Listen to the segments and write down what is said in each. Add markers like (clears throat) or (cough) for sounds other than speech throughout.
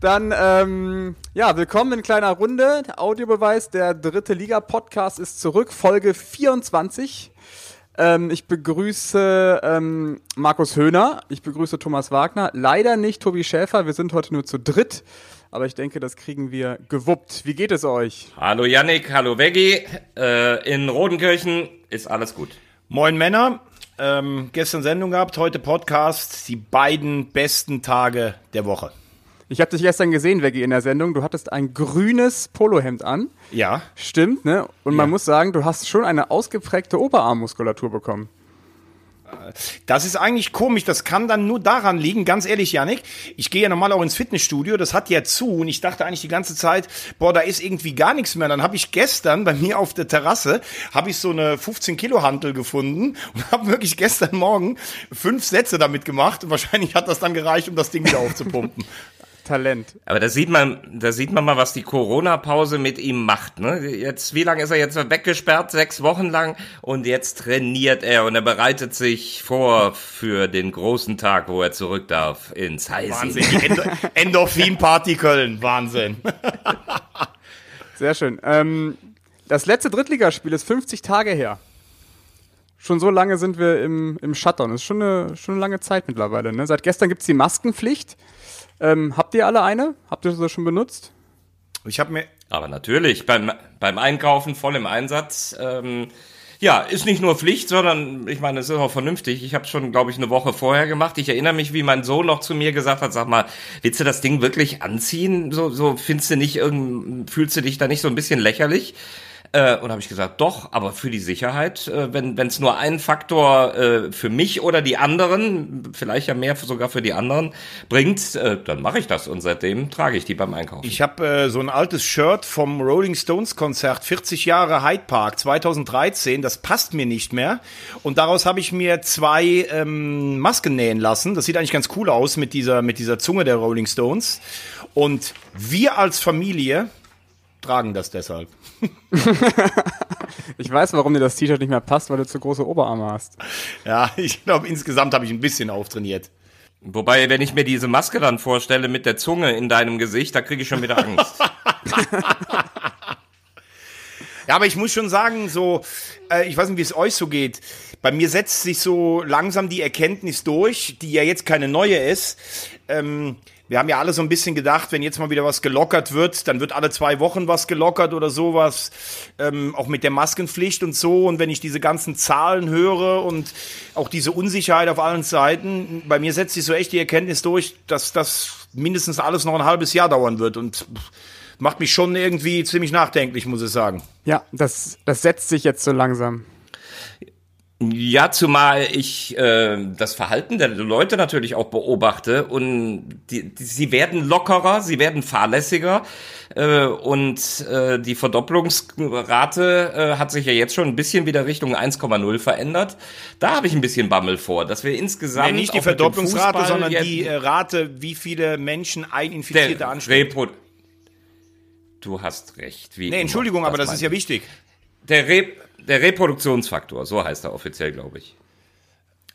Dann, ähm, ja, willkommen in kleiner Runde. Audiobeweis, der dritte Liga-Podcast ist zurück, Folge 24. Ähm, ich begrüße ähm, Markus Höhner, ich begrüße Thomas Wagner, leider nicht Tobi Schäfer, wir sind heute nur zu dritt, aber ich denke, das kriegen wir gewuppt. Wie geht es euch? Hallo Yannick, hallo Veggie. Äh, in Rodenkirchen ist alles gut. Moin Männer, ähm, gestern Sendung gehabt, heute Podcast, die beiden besten Tage der Woche. Ich habe dich gestern gesehen, Veggie, in der Sendung. Du hattest ein grünes Polohemd an. Ja. Stimmt, ne? Und man muss sagen, du hast schon eine ausgeprägte Oberarmmuskulatur bekommen. Das ist eigentlich komisch. Das kann dann nur daran liegen, ganz ehrlich, Janik. Ich gehe ja normal auch ins Fitnessstudio. Das hat ja zu. Und ich dachte eigentlich die ganze Zeit, boah, da ist irgendwie gar nichts mehr. Dann habe ich gestern bei mir auf der Terrasse, habe ich so eine 15 Kilo Hantel gefunden und habe wirklich gestern Morgen fünf Sätze damit gemacht. Und wahrscheinlich hat das dann gereicht, um das Ding wieder (laughs) aufzupumpen. Talent. Aber da sieht man, da sieht man mal, was die Corona-Pause mit ihm macht. Ne? Jetzt, wie lange ist er jetzt weggesperrt? Sechs Wochen lang. Und jetzt trainiert er und er bereitet sich vor für den großen Tag, wo er zurück darf ins Heising. Wahnsinn. Endorphin-Party Köln. Wahnsinn. Sehr schön. Ähm, das letzte Drittligaspiel ist 50 Tage her. Schon so lange sind wir im, im Shutdown. Das ist schon eine, schon eine lange Zeit mittlerweile. Ne? Seit gestern gibt's die Maskenpflicht. Ähm, habt ihr alle eine? Habt ihr das schon benutzt? Ich habe mir. Aber natürlich, beim, beim Einkaufen voll im Einsatz. Ähm, ja, ist nicht nur Pflicht, sondern ich meine, es ist auch vernünftig. Ich habe schon, glaube ich, eine Woche vorher gemacht. Ich erinnere mich, wie mein Sohn noch zu mir gesagt hat: Sag mal, willst du das Ding wirklich anziehen? So, so findest du nicht irgend, fühlst du dich da nicht so ein bisschen lächerlich? Äh, und habe ich gesagt, doch, aber für die Sicherheit, äh, wenn es nur einen Faktor äh, für mich oder die anderen, vielleicht ja mehr sogar für die anderen, bringt, äh, dann mache ich das. Und seitdem trage ich die beim Einkaufen. Ich habe äh, so ein altes Shirt vom Rolling Stones Konzert, 40 Jahre Hyde Park 2013, das passt mir nicht mehr. Und daraus habe ich mir zwei ähm, Masken nähen lassen. Das sieht eigentlich ganz cool aus mit dieser, mit dieser Zunge der Rolling Stones. Und wir als Familie tragen das deshalb. (laughs) ich weiß, warum dir das T-Shirt nicht mehr passt, weil du zu große Oberarme hast. Ja, ich glaube, insgesamt habe ich ein bisschen auftrainiert. Wobei, wenn ich mir diese Maske dann vorstelle mit der Zunge in deinem Gesicht, da kriege ich schon wieder Angst. (laughs) ja, aber ich muss schon sagen, so, äh, ich weiß nicht, wie es euch so geht. Bei mir setzt sich so langsam die Erkenntnis durch, die ja jetzt keine neue ist. Ähm, wir haben ja alle so ein bisschen gedacht, wenn jetzt mal wieder was gelockert wird, dann wird alle zwei Wochen was gelockert oder sowas, ähm, auch mit der Maskenpflicht und so. Und wenn ich diese ganzen Zahlen höre und auch diese Unsicherheit auf allen Seiten, bei mir setzt sich so echt die Erkenntnis durch, dass das mindestens alles noch ein halbes Jahr dauern wird und macht mich schon irgendwie ziemlich nachdenklich, muss ich sagen. Ja, das, das setzt sich jetzt so langsam. Ja, zumal ich äh, das Verhalten der Leute natürlich auch beobachte und die, die, sie werden lockerer, sie werden fahrlässiger äh, und äh, die Verdopplungsrate äh, hat sich ja jetzt schon ein bisschen wieder Richtung 1,0 verändert. Da habe ich ein bisschen Bammel vor, dass wir insgesamt nee, nicht die Verdopplungsrate, sondern die äh, Rate, wie viele Menschen ein Infizierte ansteckt. Du hast recht. Wie nee, Entschuldigung, aber das ist ja wichtig. Der Re der Reproduktionsfaktor, so heißt er offiziell, glaube ich.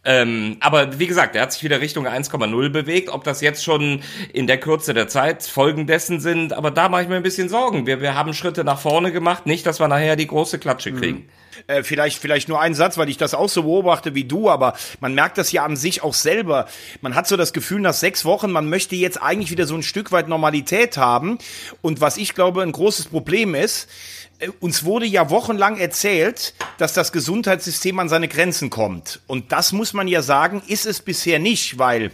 Ähm, aber wie gesagt, er hat sich wieder Richtung 1,0 bewegt. Ob das jetzt schon in der Kürze der Zeit Folgen dessen sind, aber da mache ich mir ein bisschen Sorgen. Wir, wir haben Schritte nach vorne gemacht, nicht, dass wir nachher die große Klatsche mhm. kriegen. Mhm. Äh, vielleicht, vielleicht nur ein Satz, weil ich das auch so beobachte wie du, aber man merkt das ja an sich auch selber. Man hat so das Gefühl, nach sechs Wochen, man möchte jetzt eigentlich wieder so ein Stück weit Normalität haben. Und was ich glaube, ein großes Problem ist, uns wurde ja wochenlang erzählt, dass das Gesundheitssystem an seine Grenzen kommt. Und das muss man ja sagen, ist es bisher nicht, weil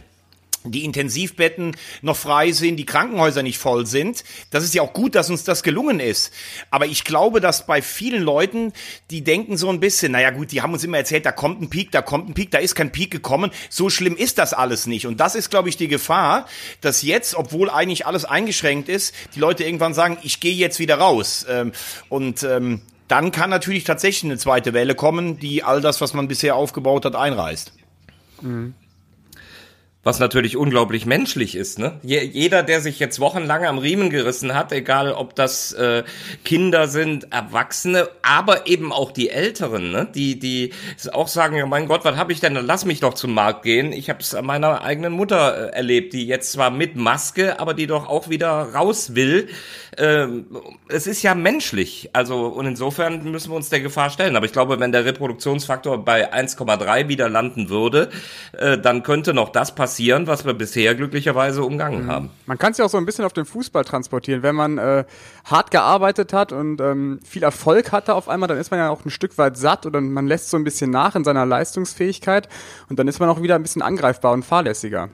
die Intensivbetten noch frei sind, die Krankenhäuser nicht voll sind. Das ist ja auch gut, dass uns das gelungen ist. Aber ich glaube, dass bei vielen Leuten, die denken so ein bisschen, naja gut, die haben uns immer erzählt, da kommt ein Peak, da kommt ein Peak, da ist kein Peak gekommen. So schlimm ist das alles nicht. Und das ist, glaube ich, die Gefahr, dass jetzt, obwohl eigentlich alles eingeschränkt ist, die Leute irgendwann sagen, ich gehe jetzt wieder raus. Ähm, und ähm, dann kann natürlich tatsächlich eine zweite Welle kommen, die all das, was man bisher aufgebaut hat, einreißt. Mhm. Was natürlich unglaublich menschlich ist. Ne? jeder, der sich jetzt wochenlang am Riemen gerissen hat, egal ob das äh, Kinder sind, Erwachsene, aber eben auch die Älteren, ne? die die auch sagen, ja mein Gott, was habe ich denn? Dann lass mich doch zum Markt gehen. Ich habe es an meiner eigenen Mutter äh, erlebt, die jetzt zwar mit Maske, aber die doch auch wieder raus will. Ähm, es ist ja menschlich, also und insofern müssen wir uns der Gefahr stellen. Aber ich glaube, wenn der Reproduktionsfaktor bei 1,3 wieder landen würde, äh, dann könnte noch das passieren was wir bisher glücklicherweise umgangen mhm. haben. Man kann es ja auch so ein bisschen auf den Fußball transportieren. Wenn man äh, hart gearbeitet hat und ähm, viel Erfolg hatte auf einmal, dann ist man ja auch ein Stück weit satt oder man lässt so ein bisschen nach in seiner Leistungsfähigkeit und dann ist man auch wieder ein bisschen angreifbar und fahrlässiger.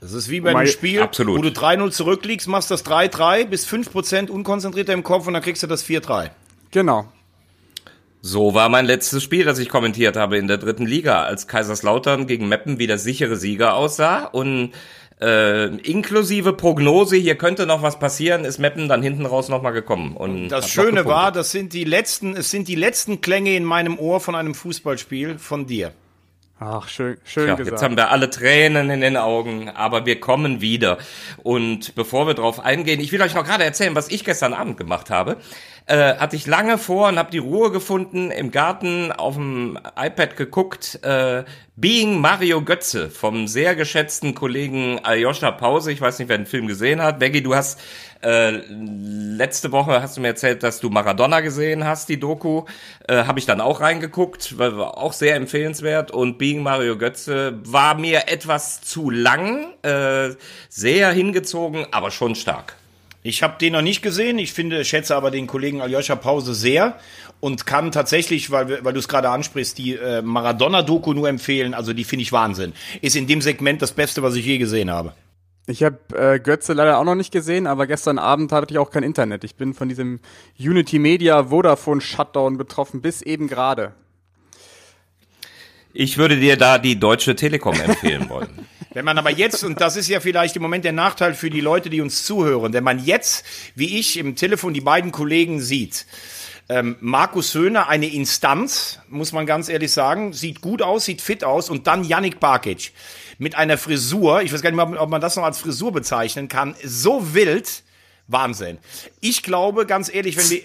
Das ist wie bei einem Spiel, Absolut. wo du 3-0 zurückliegst, machst das 3-3, bist 5% unkonzentrierter im Kopf und dann kriegst du das 4-3. Genau. So war mein letztes Spiel, das ich kommentiert habe in der dritten Liga, als Kaiserslautern gegen Meppen wieder sichere Sieger aussah und äh, inklusive Prognose, hier könnte noch was passieren, ist Meppen dann hinten raus nochmal gekommen. Und das Schöne war, das sind die letzten, es sind die letzten Klänge in meinem Ohr von einem Fußballspiel von dir. Ach, schön, schön ja, gesagt. Jetzt haben wir alle Tränen in den Augen, aber wir kommen wieder. Und bevor wir drauf eingehen, ich will euch noch gerade erzählen, was ich gestern Abend gemacht habe äh, hatte ich lange vor und habe die Ruhe gefunden, im Garten auf dem iPad geguckt, äh, Being Mario Götze vom sehr geschätzten Kollegen Aljoscha Pause. Ich weiß nicht, wer den Film gesehen hat. Becky, du hast äh, letzte Woche hast du mir erzählt, dass du Maradona gesehen hast, die Doku. Äh, Habe ich dann auch reingeguckt, war auch sehr empfehlenswert. Und Being Mario Götze war mir etwas zu lang, äh, sehr hingezogen, aber schon stark. Ich habe den noch nicht gesehen. Ich finde, schätze aber den Kollegen Aljoscha Pause sehr und kann tatsächlich, weil, weil du es gerade ansprichst, die äh, Maradona-Doku nur empfehlen. Also die finde ich Wahnsinn. Ist in dem Segment das Beste, was ich je gesehen habe. Ich habe äh, Götze leider auch noch nicht gesehen, aber gestern Abend hatte ich auch kein Internet. Ich bin von diesem Unity Media Vodafone Shutdown betroffen, bis eben gerade. Ich würde dir da die Deutsche Telekom empfehlen wollen. (laughs) Wenn man aber jetzt, und das ist ja vielleicht im Moment der Nachteil für die Leute, die uns zuhören, wenn man jetzt, wie ich, im Telefon die beiden Kollegen sieht, ähm, Markus Höhner, eine Instanz, muss man ganz ehrlich sagen, sieht gut aus, sieht fit aus, und dann Yannick Barkic mit einer Frisur, ich weiß gar nicht mehr, ob man das noch als Frisur bezeichnen kann, so wild, Wahnsinn. Ich glaube, ganz ehrlich, wenn wir,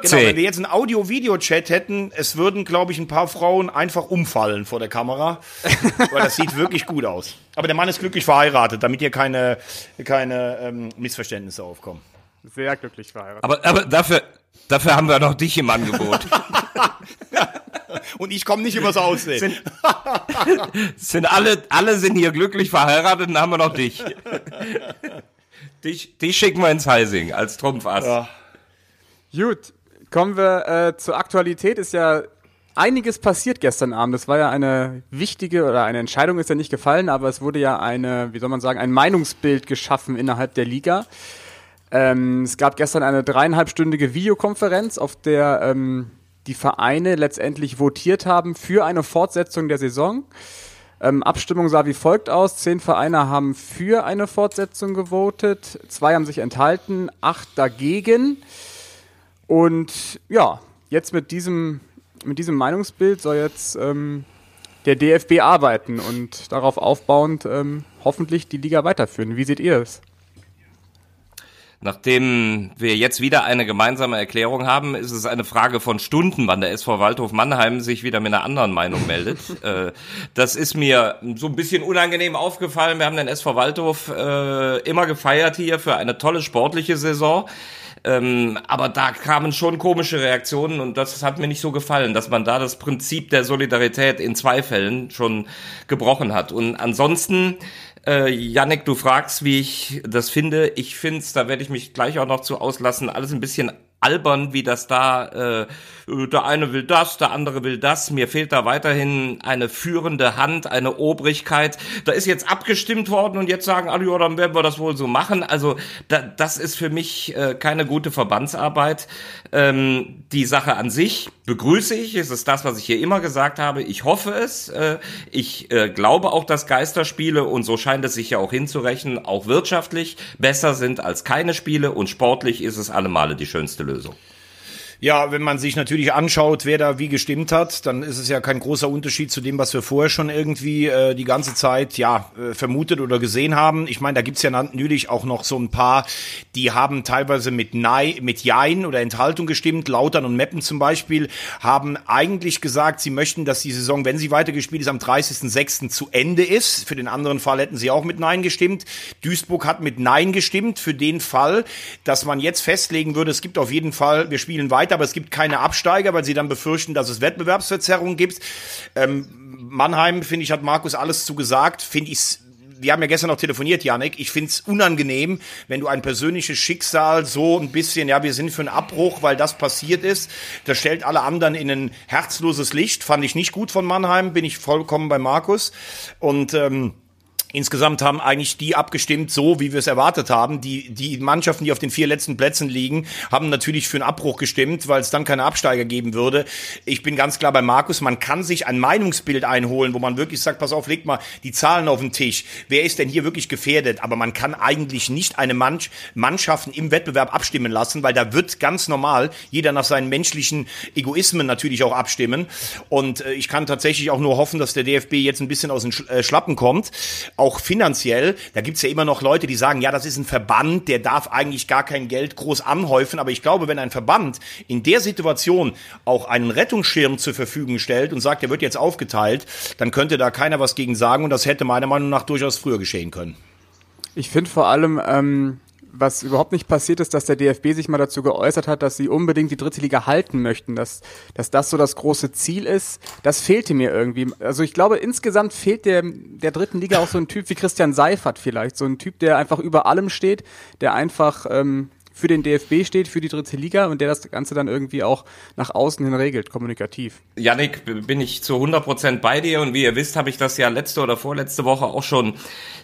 genau, wenn wir jetzt einen Audio-Video-Chat hätten, es würden, glaube ich, ein paar Frauen einfach umfallen vor der Kamera. (laughs) weil das sieht wirklich gut aus. Aber der Mann ist glücklich verheiratet, damit hier keine, keine ähm, Missverständnisse aufkommen. Sehr glücklich verheiratet. Aber, aber dafür, dafür haben wir noch dich im Angebot. (laughs) Und ich komme nicht übers Aussehen. Sind, (laughs) sind alle, alle sind hier glücklich verheiratet, dann haben wir noch dich. Dich, dich schicken wir ins Heising als Trumpfass. Ja. Gut, kommen wir äh, zur Aktualität. Ist ja einiges passiert gestern Abend. Das war ja eine wichtige oder eine Entscheidung ist ja nicht gefallen, aber es wurde ja eine, wie soll man sagen, ein Meinungsbild geschaffen innerhalb der Liga. Ähm, es gab gestern eine dreieinhalbstündige Videokonferenz, auf der ähm, die Vereine letztendlich votiert haben für eine Fortsetzung der Saison. Ähm, Abstimmung sah wie folgt aus. Zehn Vereine haben für eine Fortsetzung gewotet, zwei haben sich enthalten, acht dagegen. Und ja, jetzt mit diesem, mit diesem Meinungsbild soll jetzt ähm, der DFB arbeiten und darauf aufbauend ähm, hoffentlich die Liga weiterführen. Wie seht ihr das? Nachdem wir jetzt wieder eine gemeinsame Erklärung haben, ist es eine Frage von Stunden, wann der SV Waldhof Mannheim sich wieder mit einer anderen Meinung meldet. (laughs) äh, das ist mir so ein bisschen unangenehm aufgefallen. Wir haben den SV Waldhof äh, immer gefeiert hier für eine tolle sportliche Saison. Ähm, aber da kamen schon komische Reaktionen und das hat mir nicht so gefallen, dass man da das Prinzip der Solidarität in zwei Fällen schon gebrochen hat. Und ansonsten äh, Yannick, du fragst, wie ich das finde. Ich finde es, da werde ich mich gleich auch noch zu auslassen, alles ein bisschen albern, wie das da, äh, der eine will das, der andere will das. Mir fehlt da weiterhin eine führende Hand, eine Obrigkeit. Da ist jetzt abgestimmt worden und jetzt sagen alle, ja, dann werden wir das wohl so machen. Also da, das ist für mich äh, keine gute Verbandsarbeit. Ähm, die Sache an sich begrüße ich. Es ist das, was ich hier immer gesagt habe. Ich hoffe es. Äh, ich äh, glaube auch, dass Geisterspiele, und so scheint es sich ja auch hinzurechnen, auch wirtschaftlich besser sind als keine Spiele und sportlich ist es allemale die schönste Lösung. Ja, wenn man sich natürlich anschaut, wer da wie gestimmt hat, dann ist es ja kein großer Unterschied zu dem, was wir vorher schon irgendwie äh, die ganze Zeit ja äh, vermutet oder gesehen haben. Ich meine, da gibt's ja natürlich auch noch so ein paar, die haben teilweise mit Nein, mit Jein oder Enthaltung gestimmt. Lautern und Meppen zum Beispiel haben eigentlich gesagt, sie möchten, dass die Saison, wenn sie weitergespielt ist, am 30.06. zu Ende ist. Für den anderen Fall hätten sie auch mit Nein gestimmt. Duisburg hat mit Nein gestimmt für den Fall, dass man jetzt festlegen würde, es gibt auf jeden Fall, wir spielen weiter weiter, aber es gibt keine Absteiger, weil sie dann befürchten, dass es Wettbewerbsverzerrungen gibt. Ähm, Mannheim, finde ich, hat Markus alles zugesagt. Finde ich wir haben ja gestern noch telefoniert, Janik. Ich finde es unangenehm, wenn du ein persönliches Schicksal so ein bisschen, ja, wir sind für einen Abbruch, weil das passiert ist. Das stellt alle anderen in ein herzloses Licht. Fand ich nicht gut von Mannheim, bin ich vollkommen bei Markus. Und ähm, Insgesamt haben eigentlich die abgestimmt, so wie wir es erwartet haben. Die, die Mannschaften, die auf den vier letzten Plätzen liegen, haben natürlich für einen Abbruch gestimmt, weil es dann keine Absteiger geben würde. Ich bin ganz klar bei Markus, man kann sich ein Meinungsbild einholen, wo man wirklich sagt, pass auf, legt mal die Zahlen auf den Tisch. Wer ist denn hier wirklich gefährdet? Aber man kann eigentlich nicht eine Mannschaft Mannschaften im Wettbewerb abstimmen lassen, weil da wird ganz normal jeder nach seinen menschlichen Egoismen natürlich auch abstimmen. Und äh, ich kann tatsächlich auch nur hoffen, dass der DFB jetzt ein bisschen aus den äh, Schlappen kommt auch finanziell. Da gibt's ja immer noch Leute, die sagen, ja, das ist ein Verband, der darf eigentlich gar kein Geld groß anhäufen. Aber ich glaube, wenn ein Verband in der Situation auch einen Rettungsschirm zur Verfügung stellt und sagt, der wird jetzt aufgeteilt, dann könnte da keiner was gegen sagen. Und das hätte meiner Meinung nach durchaus früher geschehen können. Ich finde vor allem, ähm, was überhaupt nicht passiert ist, dass der DFB sich mal dazu geäußert hat, dass sie unbedingt die dritte Liga halten möchten, dass, dass das so das große Ziel ist, das fehlte mir irgendwie. Also ich glaube, insgesamt fehlt der, der dritten Liga auch so ein Typ wie Christian Seifert vielleicht, so ein Typ, der einfach über allem steht, der einfach ähm, für den DFB steht, für die dritte Liga und der das Ganze dann irgendwie auch nach außen hin regelt, kommunikativ. Yannick, bin ich zu 100 Prozent bei dir und wie ihr wisst, habe ich das ja letzte oder vorletzte Woche auch schon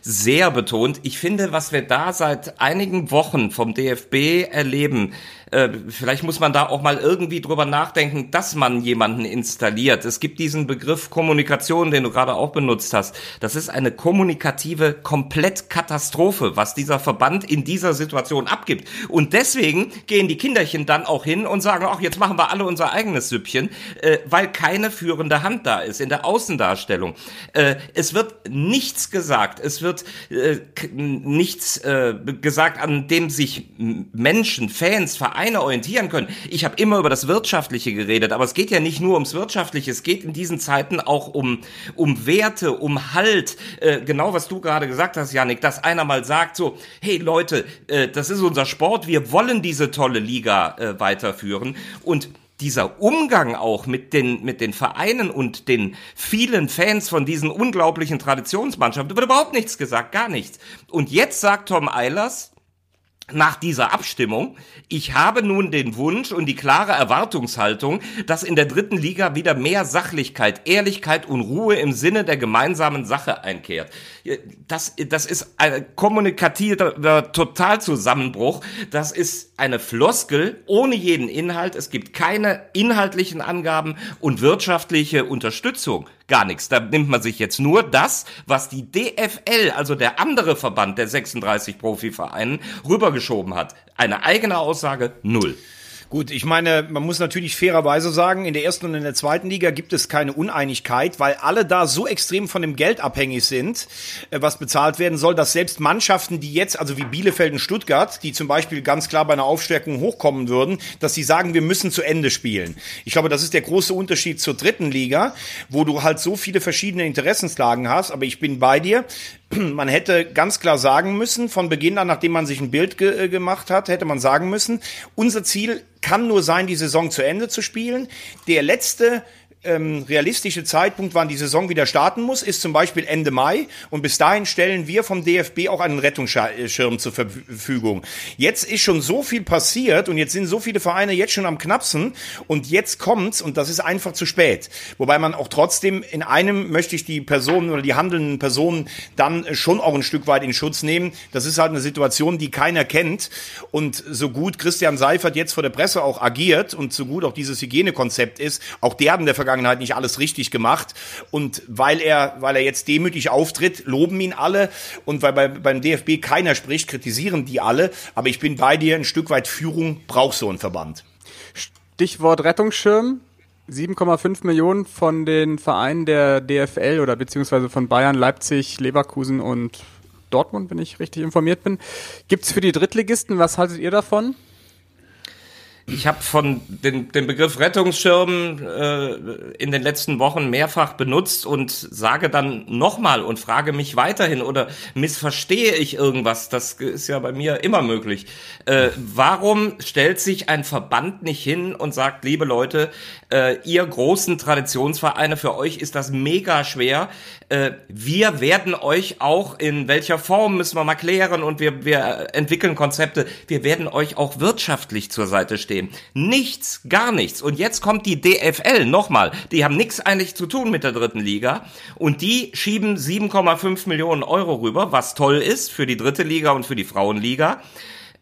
sehr betont. Ich finde, was wir da seit einigen Wochen vom DFB erleben, äh, vielleicht muss man da auch mal irgendwie drüber nachdenken, dass man jemanden installiert. Es gibt diesen Begriff Kommunikation, den du gerade auch benutzt hast. Das ist eine kommunikative Komplettkatastrophe, was dieser Verband in dieser Situation abgibt. Und deswegen gehen die Kinderchen dann auch hin und sagen, ach, jetzt machen wir alle unser eigenes Süppchen, äh, weil keine führende Hand da ist in der Außendarstellung. Äh, es wird nichts gesagt, es wird äh, nichts äh, gesagt, an dem sich Menschen, Fans, Vereine Vereine orientieren können. Ich habe immer über das Wirtschaftliche geredet, aber es geht ja nicht nur ums Wirtschaftliche, es geht in diesen Zeiten auch um, um Werte, um Halt. Äh, genau was du gerade gesagt hast, Janik, dass einer mal sagt so, hey Leute, äh, das ist unser Sport, wir wollen diese tolle Liga äh, weiterführen und dieser Umgang auch mit den, mit den Vereinen und den vielen Fans von diesen unglaublichen Traditionsmannschaften, wird überhaupt nichts gesagt, gar nichts. Und jetzt sagt Tom Eilers, nach dieser Abstimmung, ich habe nun den Wunsch und die klare Erwartungshaltung, dass in der dritten Liga wieder mehr Sachlichkeit, Ehrlichkeit und Ruhe im Sinne der gemeinsamen Sache einkehrt. Das, das ist ein kommunikativer Totalzusammenbruch. Das ist eine Floskel ohne jeden Inhalt. Es gibt keine inhaltlichen Angaben und wirtschaftliche Unterstützung. Gar nichts. Da nimmt man sich jetzt nur das, was die DFL, also der andere Verband der 36 Profivereinen, rübergeschoben hat. Eine eigene Aussage, null. Gut, ich meine, man muss natürlich fairerweise sagen, in der ersten und in der zweiten Liga gibt es keine Uneinigkeit, weil alle da so extrem von dem Geld abhängig sind, äh, was bezahlt werden soll, dass selbst Mannschaften, die jetzt, also wie Bielefeld und Stuttgart, die zum Beispiel ganz klar bei einer Aufstärkung hochkommen würden, dass sie sagen, wir müssen zu Ende spielen. Ich glaube, das ist der große Unterschied zur dritten Liga, wo du halt so viele verschiedene Interessenslagen hast, aber ich bin bei dir. (clears throat) Man hätte ganz klar sagen müssen, von Beginn an, nachdem man sich ein Bild ge äh, gemacht hat, hätte man sagen müssen, unser Ziel kann nur sein, die Saison zu Ende zu spielen. Der letzte ähm, realistische Zeitpunkt, wann die Saison wieder starten muss, ist zum Beispiel Ende Mai. Und bis dahin stellen wir vom DFB auch einen Rettungsschirm zur Verfügung. Jetzt ist schon so viel passiert und jetzt sind so viele Vereine jetzt schon am Knapsen und jetzt kommt's und das ist einfach zu spät. Wobei man auch trotzdem in einem möchte ich die Personen oder die handelnden Personen dann schon auch ein Stück weit in Schutz nehmen. Das ist halt eine Situation, die keiner kennt und so gut Christian Seifert jetzt vor der Presse auch agiert und so gut auch dieses Hygienekonzept ist, auch der hat in der Vergangenheit Vergangenheit nicht alles richtig gemacht. Und weil er, weil er jetzt demütig auftritt, loben ihn alle. Und weil bei, beim DFB keiner spricht, kritisieren die alle. Aber ich bin bei dir, ein Stück weit Führung braucht so ein Verband. Stichwort Rettungsschirm. 7,5 Millionen von den Vereinen der DFL oder beziehungsweise von Bayern, Leipzig, Leverkusen und Dortmund, wenn ich richtig informiert bin. Gibt's für die Drittligisten, was haltet ihr davon? Ich habe von den, den Begriff Rettungsschirm äh, in den letzten Wochen mehrfach benutzt und sage dann nochmal und frage mich weiterhin oder missverstehe ich irgendwas? Das ist ja bei mir immer möglich. Äh, warum stellt sich ein Verband nicht hin und sagt, liebe Leute, äh, ihr großen Traditionsvereine, für euch ist das mega schwer. Äh, wir werden euch auch in welcher Form müssen wir mal klären und wir, wir entwickeln Konzepte. Wir werden euch auch wirtschaftlich zur Seite stehen stehen. Nichts, gar nichts. Und jetzt kommt die DFL, nochmal, die haben nichts eigentlich zu tun mit der dritten Liga und die schieben 7,5 Millionen Euro rüber, was toll ist für die dritte Liga und für die Frauenliga.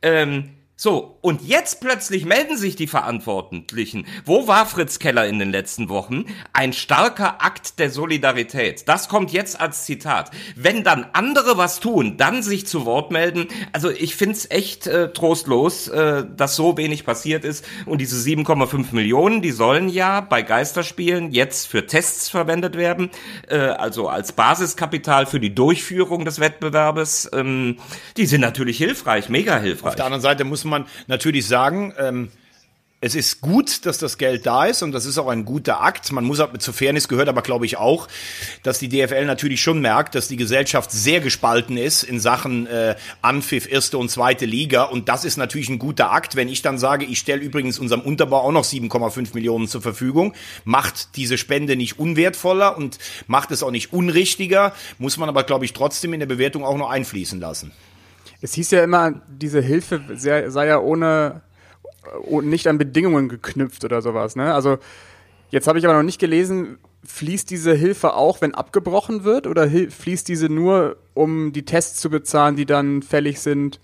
Ähm, so, und jetzt plötzlich melden sich die Verantwortlichen. Wo war Fritz Keller in den letzten Wochen? Ein starker Akt der Solidarität. Das kommt jetzt als Zitat. Wenn dann andere was tun, dann sich zu Wort melden. Also ich find's echt äh, trostlos, äh, dass so wenig passiert ist. Und diese 7,5 Millionen, die sollen ja bei Geisterspielen jetzt für Tests verwendet werden. Äh, also als Basiskapital für die Durchführung des Wettbewerbes. Ähm, die sind natürlich hilfreich, mega hilfreich. Auf der anderen Seite muss man man natürlich sagen, ähm, es ist gut, dass das Geld da ist und das ist auch ein guter Akt. Man muss auch zur Fairness gehört aber, glaube ich, auch, dass die DFL natürlich schon merkt, dass die Gesellschaft sehr gespalten ist in Sachen äh, Anpfiff erste und zweite Liga und das ist natürlich ein guter Akt. Wenn ich dann sage, ich stelle übrigens unserem Unterbau auch noch 7,5 Millionen zur Verfügung, macht diese Spende nicht unwertvoller und macht es auch nicht unrichtiger, muss man aber, glaube ich, trotzdem in der Bewertung auch noch einfließen lassen. Es hieß ja immer, diese Hilfe sei, ja ohne, ohne, nicht an Bedingungen geknüpft oder sowas. Ne? Also jetzt habe ich aber noch nicht gelesen, fließt diese Hilfe auch, wenn abgebrochen wird, oder fließt diese nur, um die Tests zu bezahlen, die dann fällig sind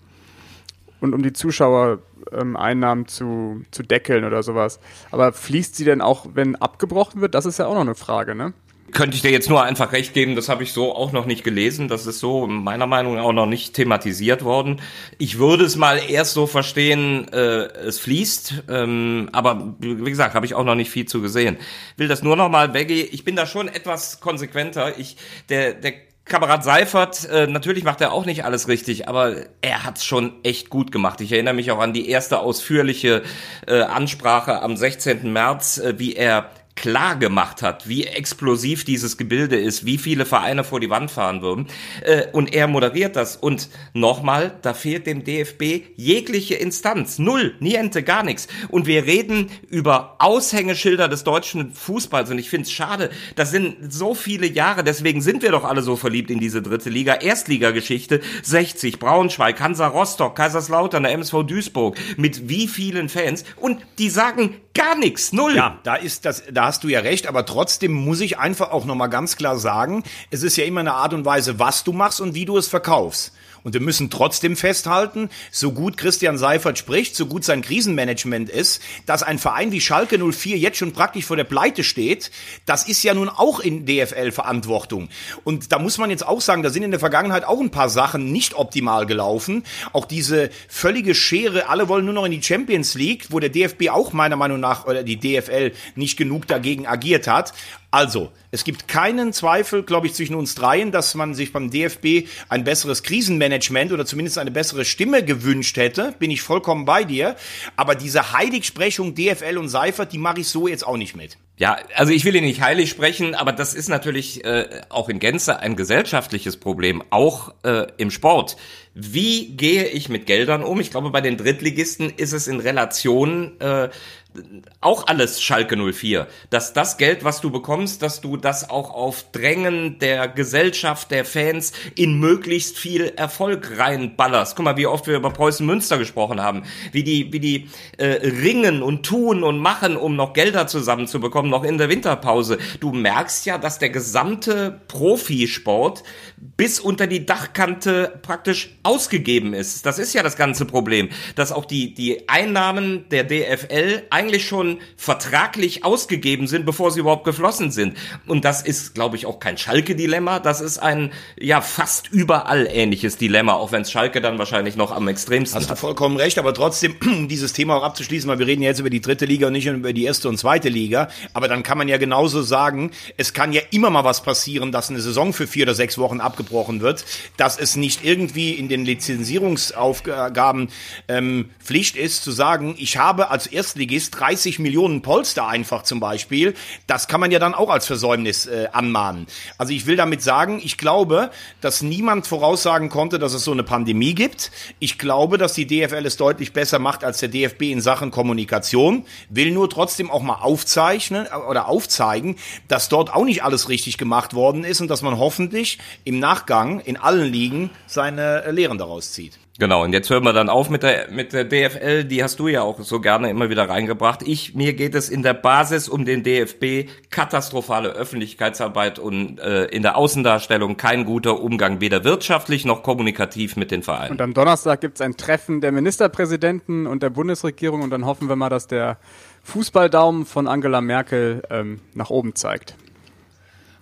und um die Zuschauereinnahmen ähm, zu, zu deckeln oder sowas? Aber fließt sie denn auch, wenn abgebrochen wird? Das ist ja auch noch eine Frage, ne? Könnte ich dir jetzt nur einfach recht geben, das habe ich so auch noch nicht gelesen. Das ist so meiner Meinung nach auch noch nicht thematisiert worden. Ich würde es mal erst so verstehen, äh, es fließt, ähm, aber wie gesagt, habe ich auch noch nicht viel zu gesehen. Will das nur noch mal weggehen. Ich bin da schon etwas konsequenter. Ich der der Kamerad Seifert, äh, natürlich macht er auch nicht alles richtig, aber er hat's schon echt gut gemacht. Ich erinnere mich auch an die erste ausführliche äh, Ansprache am 16. März, äh, wie er klar gemacht hat, wie explosiv dieses Gebilde ist, wie viele Vereine vor die Wand fahren würden. Äh, und er moderiert das. Und nochmal, da fehlt dem DFB jegliche Instanz. Null, niente, gar nichts. Und wir reden über Aushängeschilder des deutschen Fußballs. Und ich finde es schade, das sind so viele Jahre, deswegen sind wir doch alle so verliebt in diese dritte Liga. Erstligageschichte, 60, Braunschweig, Hansa Rostock, Kaiserslautern, der MSV Duisburg, mit wie vielen Fans. Und die sagen gar nichts, null. Ja, da ist das, da hast du ja recht, aber trotzdem muss ich einfach auch nochmal ganz klar sagen, es ist ja immer eine Art und Weise, was du machst und wie du es verkaufst. Und wir müssen trotzdem festhalten, so gut Christian Seifert spricht, so gut sein Krisenmanagement ist, dass ein Verein wie Schalke 04 jetzt schon praktisch vor der Pleite steht, das ist ja nun auch in DFL-Verantwortung. Und da muss man jetzt auch sagen, da sind in der Vergangenheit auch ein paar Sachen nicht optimal gelaufen. Auch diese völlige Schere, alle wollen nur noch in die Champions League, wo der DFB auch meiner Meinung nach, oder die DFL nicht genug dagegen agiert hat. Also, es gibt keinen Zweifel, glaube ich, zwischen uns dreien, dass man sich beim DFB ein besseres Krisenmanagement oder zumindest eine bessere Stimme gewünscht hätte. Bin ich vollkommen bei dir. Aber diese Heiligsprechung DFL und Seifert, die mache ich so jetzt auch nicht mit. Ja, also ich will ihn nicht heilig sprechen, aber das ist natürlich äh, auch in Gänze ein gesellschaftliches Problem, auch äh, im Sport. Wie gehe ich mit Geldern um? Ich glaube, bei den Drittligisten ist es in Relation äh, auch alles Schalke 04. Dass das Geld, was du bekommst, dass du das auch auf Drängen der Gesellschaft, der Fans in möglichst viel Erfolg reinballerst. Guck mal, wie oft wir über Preußen Münster gesprochen haben. Wie die, wie die äh, ringen und tun und machen, um noch Gelder zusammenzubekommen, noch in der Winterpause. Du merkst ja, dass der gesamte Profisport bis unter die Dachkante praktisch ausgegeben ist. Das ist ja das ganze Problem, dass auch die, die Einnahmen der DFL eigentlich schon vertraglich ausgegeben sind, bevor sie überhaupt geflossen sind. Und das ist, glaube ich, auch kein Schalke-Dilemma. Das ist ein ja fast überall ähnliches Dilemma, auch wenn es Schalke dann wahrscheinlich noch am extremsten Hast hat. du vollkommen recht, aber trotzdem, um (clears throat) dieses Thema auch abzuschließen, weil wir reden jetzt über die dritte Liga und nicht über die erste und zweite Liga. Aber dann kann man ja genauso sagen, es kann ja immer mal was passieren, dass eine Saison für vier oder sechs Wochen abgebrochen wird, dass es nicht irgendwie in den Lizenzierungsaufgaben ähm, Pflicht ist, zu sagen, ich habe als Erstligist 30 Millionen Polster einfach zum Beispiel. Das kann man ja dann auch als Versäumnis äh, anmahnen. Also ich will damit sagen, ich glaube, dass niemand voraussagen konnte, dass es so eine Pandemie gibt. Ich glaube, dass die DFL es deutlich besser macht als der DFB in Sachen Kommunikation. Will nur trotzdem auch mal aufzeichnen äh, oder aufzeigen, dass dort auch nicht alles richtig gemacht worden ist und dass man hoffentlich im Nachgang in allen Ligen seine äh, Lehren daraus zieht. Genau, und jetzt hören wir dann auf mit der, mit der DFL, die hast du ja auch so gerne immer wieder reingebracht. Ich, mir geht es in der Basis um den DFB, katastrophale Öffentlichkeitsarbeit und äh, in der Außendarstellung kein guter Umgang, weder wirtschaftlich noch kommunikativ mit den Vereinen. Und am Donnerstag gibt's ein Treffen der Ministerpräsidenten und der Bundesregierung und dann hoffen wir mal, dass der Fußballdaumen von Angela Merkel ähm, nach oben zeigt.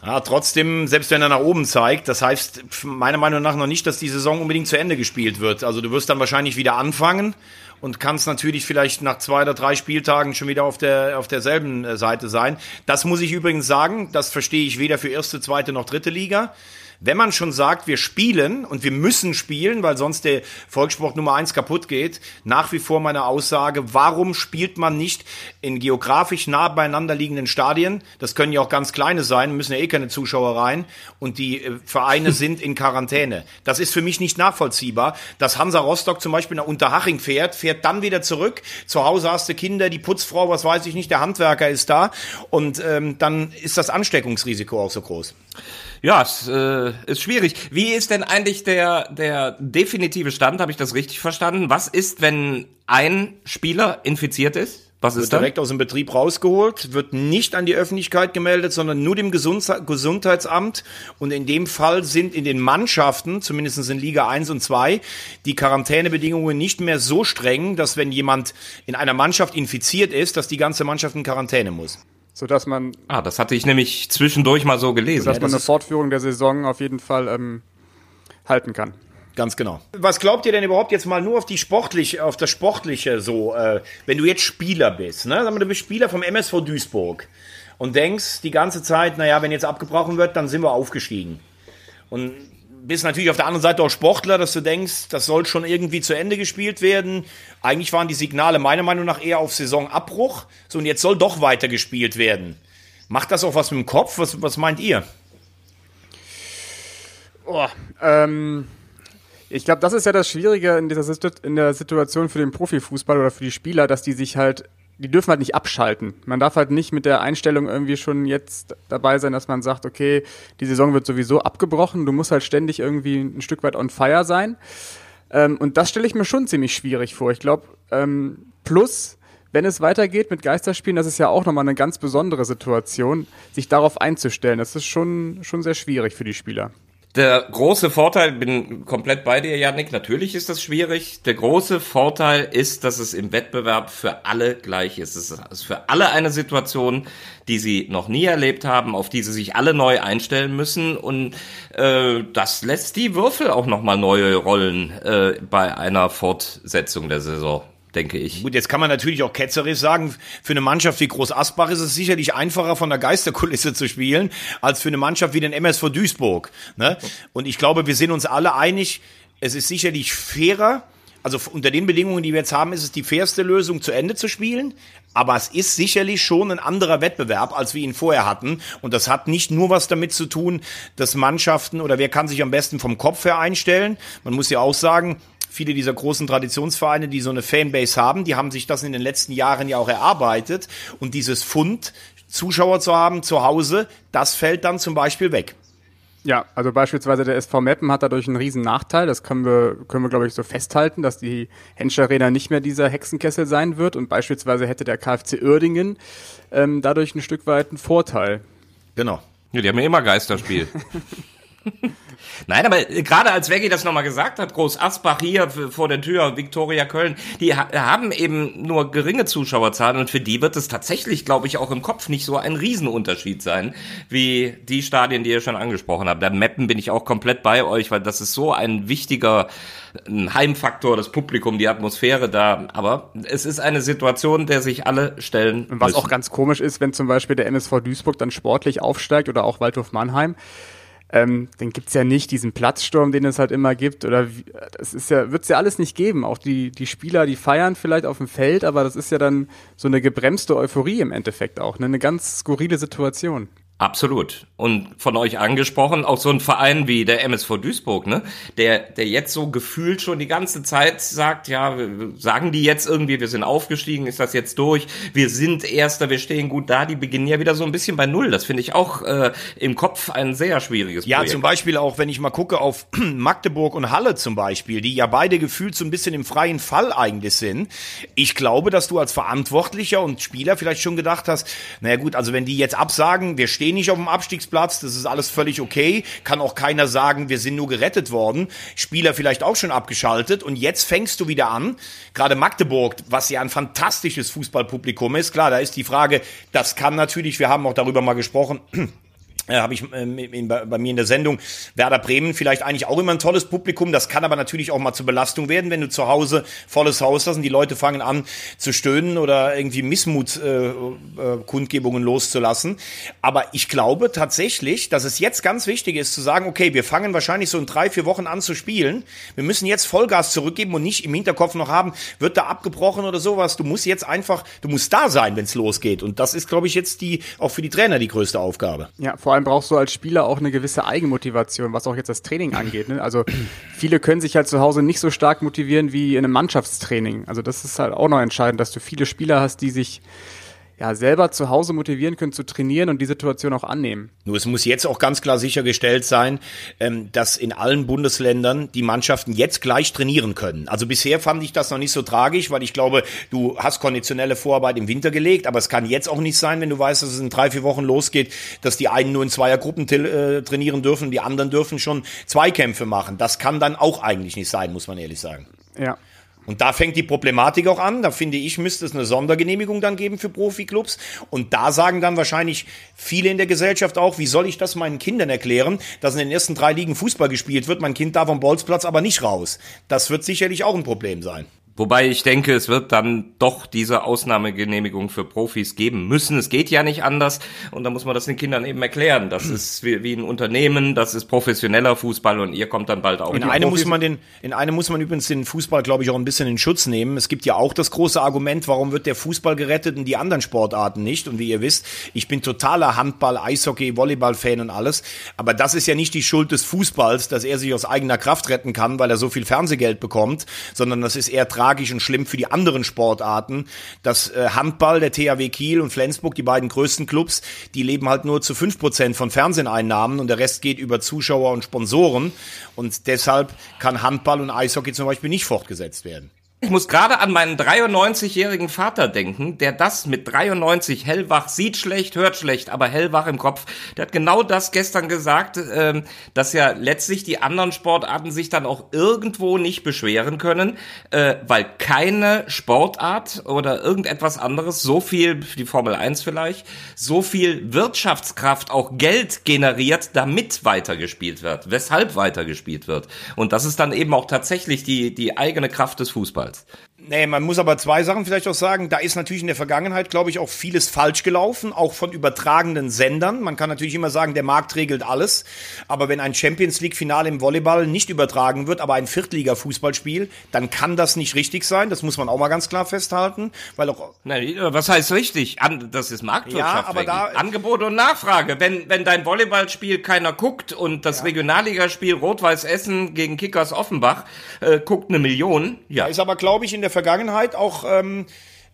Ja, trotzdem, selbst wenn er nach oben zeigt, das heißt meiner Meinung nach noch nicht, dass die Saison unbedingt zu Ende gespielt wird. Also du wirst dann wahrscheinlich wieder anfangen und kannst natürlich vielleicht nach zwei oder drei Spieltagen schon wieder auf der auf derselben äh, Seite sein. Das muss ich übrigens sagen, das verstehe ich weder für erste, zweite noch dritte Liga. Wenn man schon sagt, wir spielen und wir müssen spielen, weil sonst der Volkssport Nummer eins kaputt geht, nach wie vor meine Aussage, warum spielt man nicht in geografisch nah beieinander liegenden Stadien? Das können ja auch ganz kleine sein, müssen ja eh keine Zuschauer rein und die äh, Vereine (laughs) sind in Quarantäne. Das ist für mich nicht nachvollziehbar, dass Hansa Rostock zum Beispiel nach Unterhaching fährt, fährt dann wieder zurück. Zu Hause hast du Kinder, die Putzfrau, was weiß ich nicht, der Handwerker ist da und ähm, dann ist das Ansteckungsrisiko auch so groß. Ja, es äh, ist schwierig. Wie ist denn eigentlich der, der definitive Stand? Habe ich das richtig verstanden? Was ist, wenn ein Spieler infiziert ist? Was ist wird dann? direkt aus dem Betrieb rausgeholt, wird nicht an die Öffentlichkeit gemeldet, sondern nur dem Gesundhe Gesundheitsamt. Und in dem Fall sind in den Mannschaften, zumindest in Liga 1 und 2, die Quarantänebedingungen nicht mehr so streng, dass wenn jemand in einer Mannschaft infiziert ist, dass die ganze Mannschaft in Quarantäne muss. Sodass man, Ah, das hatte ich nämlich zwischendurch mal so gelesen. dass man das eine ist- Fortführung der Saison auf jeden Fall ähm, halten kann. Ganz genau. Was glaubt ihr denn überhaupt jetzt mal nur auf die sportliche, auf das Sportliche so, äh, wenn du jetzt Spieler bist, ne? Sag mal, du bist Spieler vom MSV Duisburg und denkst die ganze Zeit, naja, wenn jetzt abgebrochen wird, dann sind wir aufgestiegen. Und bist natürlich auf der anderen Seite auch Sportler, dass du denkst, das soll schon irgendwie zu Ende gespielt werden. Eigentlich waren die Signale meiner Meinung nach eher auf Saisonabbruch. So, und jetzt soll doch weiter gespielt werden. Macht das auch was mit dem Kopf? Was, was meint ihr? Oh, ähm, ich glaube, das ist ja das Schwierige in dieser Situ in der Situation für den Profifußball oder für die Spieler, dass die sich halt, die dürfen halt nicht abschalten. Man darf halt nicht mit der Einstellung irgendwie schon jetzt dabei sein, dass man sagt, okay, die Saison wird sowieso abgebrochen, du musst halt ständig irgendwie ein Stück weit on fire sein. Ähm, und das stelle ich mir schon ziemlich schwierig vor. Ich glaube, ähm, plus, wenn es weitergeht mit Geisterspielen, das ist ja auch nochmal eine ganz besondere Situation, sich darauf einzustellen. Das ist schon, schon sehr schwierig für die Spieler. Der große Vorteil, bin komplett bei dir, Janik, natürlich ist das schwierig. Der große Vorteil ist, dass es im Wettbewerb für alle gleich ist. Es ist für alle eine Situation, die sie noch nie erlebt haben, auf die sie sich alle neu einstellen müssen. Und äh, das lässt die Würfel auch nochmal neue Rollen äh, bei einer Fortsetzung der Saison, denke ich. Gut, jetzt kann man natürlich auch ketzerisch sagen, für eine Mannschaft wie Groß Asbach ist es sicherlich einfacher von der Geisterkulisse zu spielen, als für eine Mannschaft wie den MSV Duisburg. Ne? Und ich glaube, wir sind uns alle einig, es ist sicherlich fairer, also unter den Bedingungen, die wir jetzt haben, ist es die fairste Lösung, zu Ende zu spielen. Aber es ist sicherlich schon ein anderer Wettbewerb, als wir ihn vorher hatten. Und das hat nicht nur was damit zu tun, dass Mannschaften oder wer kann sich am besten vom Kopf her einstellen. Man muss ja auch sagen, viele dieser großen Traditionsvereine, die so eine Fanbase haben, die haben sich das in den letzten Jahren ja auch erarbeitet. Und dieses Fund, Zuschauer zu haben zu Hause, das fällt dann zum Beispiel weg. Ja, also beispielsweise der SV Meppen hat dadurch einen riesen Nachteil. Das können wir, können wir glaube ich so festhalten, dass die Hensch Arena nicht mehr dieser Hexenkessel sein wird und beispielsweise hätte der KfC Uerdingen ähm, dadurch ein Stück weit einen Vorteil. Genau. Ja, die haben ja immer Geisterspiel. (laughs) (laughs) Nein, aber äh, gerade als Veggie das nochmal gesagt hat, Groß Asbach hier vor der Tür, Viktoria Köln, die ha haben eben nur geringe Zuschauerzahlen und für die wird es tatsächlich, glaube ich, auch im Kopf nicht so ein Riesenunterschied sein, wie die Stadien, die ihr schon angesprochen habt. Da Mappen bin ich auch komplett bei euch, weil das ist so ein wichtiger Heimfaktor, das Publikum, die Atmosphäre da. Aber es ist eine Situation, der sich alle stellen. Was müssen. auch ganz komisch ist, wenn zum Beispiel der MSV Duisburg dann sportlich aufsteigt oder auch Waldhof Mannheim ähm, dann gibt's ja nicht diesen Platzsturm, den es halt immer gibt. Oder wie, das ist ja, wird's ja alles nicht geben. Auch die, die Spieler, die feiern vielleicht auf dem Feld, aber das ist ja dann so eine gebremste Euphorie im Endeffekt auch. Ne? Eine ganz skurrile Situation. Absolut. Und von euch angesprochen, auch so ein Verein wie der MSV Duisburg, ne, der, der jetzt so gefühlt schon die ganze Zeit sagt, ja, sagen die jetzt irgendwie, wir sind aufgestiegen, ist das jetzt durch, wir sind Erster, wir stehen gut da, die beginnen ja wieder so ein bisschen bei Null. Das finde ich auch äh, im Kopf ein sehr schwieriges ja, Projekt. Ja, zum Beispiel auch, wenn ich mal gucke auf (clears throat) Magdeburg und Halle zum Beispiel, die ja beide gefühlt so ein bisschen im freien Fall eigentlich sind. Ich glaube, dass du als Verantwortlicher und Spieler vielleicht schon gedacht hast, naja gut, also wenn die jetzt absagen, wir stehen stehen nicht auf dem Abstiegsplatz, das ist alles völlig okay. Kann auch keiner sagen, wir sind nur gerettet worden. Spieler vielleicht auch schon abgeschaltet und jetzt fängst du wieder an. Gerade Magdeburg, was ja ein fantastisches Fußballpublikum ist. Klar, da ist die Frage, das kann natürlich, wir haben auch darüber mal gesprochen, (clears throat) habe ich ähm, bei, mir in der Sendung Werder Bremen vielleicht eigentlich auch immer ein tolles Publikum. Das kann aber natürlich auch mal zur Belastung werden, wenn du zu Hause volles Haus hast und die Leute fangen an zu stöhnen oder irgendwie Missmutkundgebungen äh, äh, loszulassen. Aber ich glaube tatsächlich, dass es jetzt ganz wichtig ist zu sagen, okay, wir fangen wahrscheinlich so in drei, vier Wochen an zu spielen. Wir müssen jetzt Vollgas zurückgeben und nicht im Hinterkopf noch haben, wird da abgebrochen oder sowas. Du musst jetzt einfach, du musst da sein, wenn es losgeht. Und das ist, glaube ich, jetzt die auch für die Trainer die größte Aufgabe. Ja, vor allem brauchst du als Spieler auch eine gewisse Eigenmotivation, was auch jetzt das Training angeht. Ne? Also viele können sich halt zu Hause nicht so stark motivieren wie in einem Mannschaftstraining. Also das ist halt auch noch entscheidend, dass du viele Spieler hast, die sich ja, selber zu Hause motivieren können zu trainieren und die Situation auch annehmen. Nur es muss jetzt auch ganz klar sichergestellt sein, ähm, dass in allen Bundesländern die Mannschaften jetzt gleich trainieren können. Also bisher fand ich das noch nicht so tragisch, weil ich glaube, du hast konditionelle Vorarbeit im Winter gelegt, aber es kann jetzt auch nicht sein, wenn du weißt, dass es in drei, vier Wochen losgeht, dass die einen nur in Zweiergruppen äh, trainieren dürfen, die anderen dürfen schon Zweikämpfe machen. Das kann dann auch eigentlich nicht sein, muss man ehrlich sagen. Ja. Und da fängt die Problematik auch an. Da finde ich, müsste es eine Sondergenehmigung dann geben für Profiklubs. Und da sagen dann wahrscheinlich viele in der Gesellschaft auch, wie soll ich das meinen Kindern erklären, dass in den ersten drei Ligen Fußball gespielt wird, mein Kind darf am Bolzplatz aber nicht raus. Das wird sicherlich auch ein Problem sein. Wobei ich denke, es wird dann doch diese Ausnahmegenehmigung für Profis geben müssen. Es geht ja nicht anders. Und da muss man das den Kindern eben erklären. Das ist wie, wie ein Unternehmen, das ist professioneller Fußball und ihr kommt dann bald auch. In einem muss man den, in einem muss man übrigens den Fußball, glaube ich, auch ein bisschen in Schutz nehmen. Es gibt ja auch das große Argument, warum wird der Fußball gerettet und die anderen Sportarten nicht? Und wie ihr wisst, ich bin totaler Handball, Eishockey, Volleyball-Fan und alles. Aber das ist ja nicht die Schuld des Fußballs, dass er sich aus eigener Kraft retten kann, weil er so viel Fernsehgeld bekommt, sondern das ist eher tragisch und schlimm für die anderen Sportarten. Das äh, Handball, der THW Kiel und Flensburg, die beiden größten Clubs, die leben halt nur zu fünf Prozent von Fernseheinnahmen und der Rest geht über Zuschauer und Sponsoren. Und deshalb kann Handball und Eishockey zum Beispiel nicht fortgesetzt werden. Ich muss gerade an meinen 93-jährigen Vater denken, der das mit 93 hellwach sieht schlecht, hört schlecht, aber hellwach im Kopf. Der hat genau das gestern gesagt, ähm, dass ja letztlich die anderen Sportarten sich dann auch irgendwo nicht beschweren können, äh, weil keine Sportart oder irgendetwas anderes so viel, die Formel 1 vielleicht, so viel Wirtschaftskraft, auch Geld generiert, damit weitergespielt wird, weshalb weitergespielt wird. Und das ist dann eben auch tatsächlich die, die eigene Kraft des Fußballs jedenfalls. Nee, man muss aber zwei Sachen vielleicht auch sagen. Da ist natürlich in der Vergangenheit, glaube ich, auch vieles falsch gelaufen, auch von übertragenden Sendern. Man kann natürlich immer sagen, der Markt regelt alles. Aber wenn ein Champions League-Finale im Volleyball nicht übertragen wird, aber ein Viertliga-Fußballspiel, dann kann das nicht richtig sein. Das muss man auch mal ganz klar festhalten. Weil auch Nein, was heißt richtig? das ist Marktwirtschaft. Ja, aber da, Angebot und Nachfrage. Wenn, wenn dein Volleyballspiel keiner guckt und das ja. Regionalligaspiel Rot-Weiß Essen gegen Kickers Offenbach äh, guckt eine Million, ja. Da ist aber, glaube ich, in der Vergangenheit auch ähm,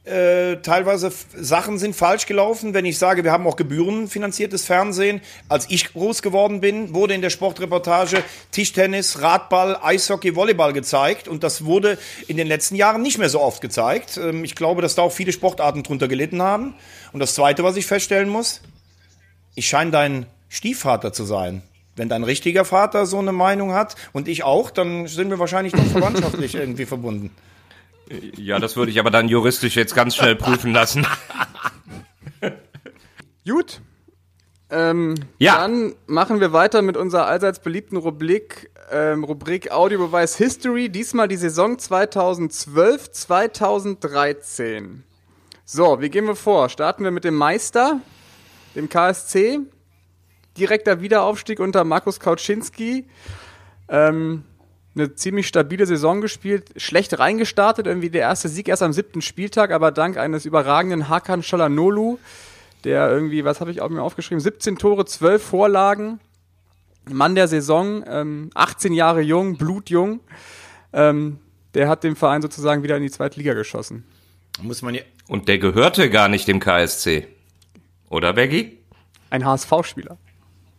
äh, teilweise Sachen sind falsch gelaufen. Wenn ich sage, wir haben auch gebührenfinanziertes Fernsehen. Als ich groß geworden bin, wurde in der Sportreportage Tischtennis, Radball, Eishockey, Volleyball gezeigt. Und das wurde in den letzten Jahren nicht mehr so oft gezeigt. Ähm, ich glaube, dass da auch viele Sportarten drunter gelitten haben. Und das Zweite, was ich feststellen muss, ich scheine dein Stiefvater zu sein. Wenn dein richtiger Vater so eine Meinung hat und ich auch, dann sind wir wahrscheinlich doch (laughs) verwandtschaftlich irgendwie verbunden. Ja, das würde ich aber dann juristisch jetzt ganz schnell prüfen lassen. (laughs) Gut. Ähm, Ja. Dann machen wir weiter mit unserer allseits beliebten Rubrik, ähm, Rubrik Audiobeweis History. Diesmal die Saison 2012, 2013. So, wie gehen wir vor? Starten wir mit dem Meister, dem KSC. Direkter Wiederaufstieg unter Markus Kauczynski. Ähm, eine ziemlich stabile Saison gespielt, schlecht reingestartet, irgendwie der erste Sieg erst am siebten Spieltag, aber dank eines überragenden Hakan Çalhanoğlu, der irgendwie, was habe ich auch mir aufgeschrieben, 17 Tore, 12 Vorlagen, Mann der Saison, ähm, 18 Jahre jung, blutjung, ähm, der hat den Verein sozusagen wieder in die zweite Liga geschossen. Muss man ja, Und der gehörte gar nicht dem KSC. Oder, Becky? Ein HSV-Spieler.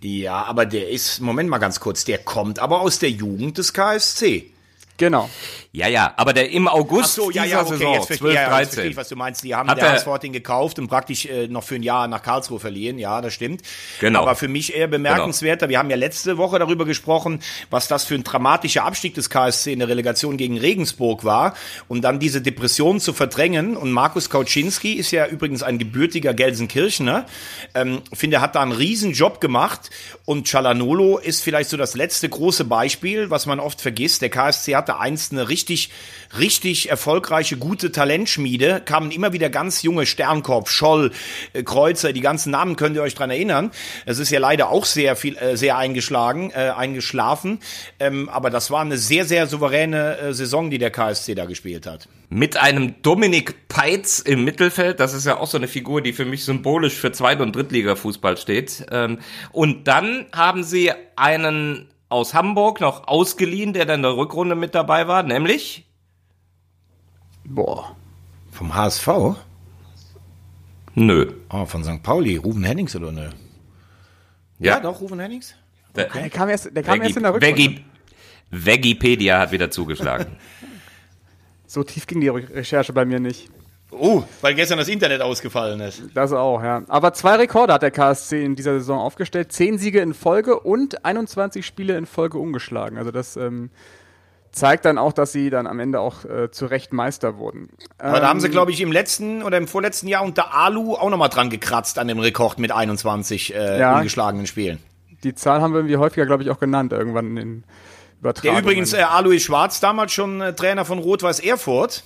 Ja, aber der ist, Moment mal ganz kurz, der kommt aber aus der Jugend des KSC. Genau. Ja, ja, aber der im August dieser Saison, jetzt verstehe, 12, ja, ja, jetzt 13. verstehe ich, was du meinst. Die haben Hat der er- HSV hat gekauft und praktisch äh, noch für ein Jahr nach Karlsruhe verliehen. Ja, das stimmt. Genau. Aber für mich eher bemerkenswerter, wir haben ja letzte Woche darüber gesprochen, was das für ein dramatischer Abstieg des KSC in der Relegation gegen Regensburg war und dann diese Depression zu verdrängen. Und Markus Kauczynski ist ja übrigens ein gebürtiger Gelsenkirchener. Ähm, finde, er hat da einen riesen Job gemacht und Çalhanoğlu ist vielleicht so das letzte große Beispiel, was man oft vergisst. Der KSC hatte einst eine richtig, richtig erfolgreiche, gute Talentschmiede, kamen immer wieder ganz junge Sternkorb, Scholl, äh, Kreuzer, die ganzen Namen könnt ihr euch dran erinnern. Es ist ja leider auch sehr viel, äh, sehr eingeschlagen, äh, eingeschlafen. Ähm, aber das war eine sehr, sehr souveräne äh, Saison, die der KSC da gespielt hat. Mit einem Dominik Peitz im Mittelfeld, das ist ja auch so eine Figur, die für mich symbolisch für Zweit- und Drittliga-Fußball steht. Ähm, Und dann haben sie einen aus Hamburg noch ausgeliehen, der dann in der Rückrunde mit dabei war, nämlich Boah. Vom HSV? Nö. Oh, von St. Pauli. Ruben Hennings oder ne? Ja, doch, Ruben Hennings. Der, Der kam erst, der kam erst in der Rückrunde. Veggie- Vegipedia hat wieder zugeschlagen. (laughs) So tief ging die Re Recherche bei mir nicht. Oh, weil gestern das Internet ausgefallen ist. Das auch, ja. Aber zwei Rekorde hat der KSC in dieser Saison aufgestellt. Zehn Siege in Folge und 21 Spiele in Folge ungeschlagen. Also das ähm, zeigt dann auch, dass sie dann am Ende auch äh, zu Recht Meister wurden. Aber da haben sie, glaube ich, im letzten oder im vorletzten Jahr unter Alu auch nochmal dran gekratzt an dem Rekord mit 21 äh, Ja. ungeschlagenen Spielen. Die Zahl haben wir irgendwie häufiger, glaube ich, auch genannt irgendwann in den Der Übertragungen. übrigens, äh, Alois Schwarz, damals schon äh, Trainer von Rot-Weiß Erfurt,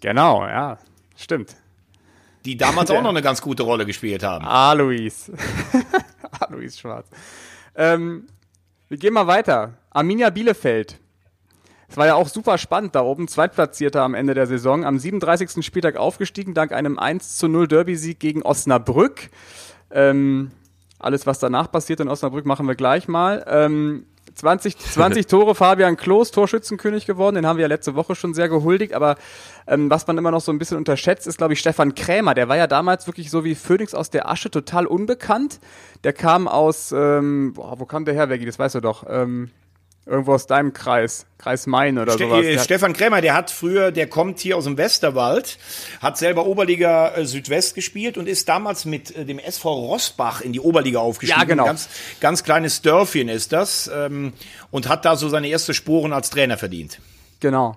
Genau, ja. Stimmt. die damals (laughs) auch noch eine ganz gute Rolle gespielt haben. Alois. Alois (laughs) Schwarz. Ähm, wir gehen mal weiter. Arminia Bielefeld. Es war ja auch super spannend da oben. Zweitplatzierter am Ende der Saison. Am 37. Spieltag aufgestiegen, dank einem 1 zu 0 Derby-Sieg gegen Osnabrück. Ähm, alles, was danach passiert in Osnabrück, machen wir gleich mal. Ähm, 20, 20 (laughs) Tore, Fabian Klos, Torschützenkönig geworden. Den haben wir ja letzte Woche schon sehr gehuldigt. Aber ähm, was man immer noch so ein bisschen unterschätzt, ist, glaube ich, Stefan Krämer. Der war ja damals wirklich so wie Phoenix aus der Asche total unbekannt. Der kam aus, ähm, boah, wo kam der her, Veggie? Das weißt du doch. Ähm, irgendwo aus deinem Kreis, Kreis Main oder Ste sowas. äh, Stefan Krämer, der hat früher, der kommt hier aus dem Westerwald, hat selber Oberliga äh, Südwest gespielt und ist damals mit äh, dem SV Rossbach in die Oberliga aufgestiegen. Ja, genau. Ganz, ganz kleines Dörfchen ist das ähm, und hat da so seine erste Sporen als Trainer verdient. Genau.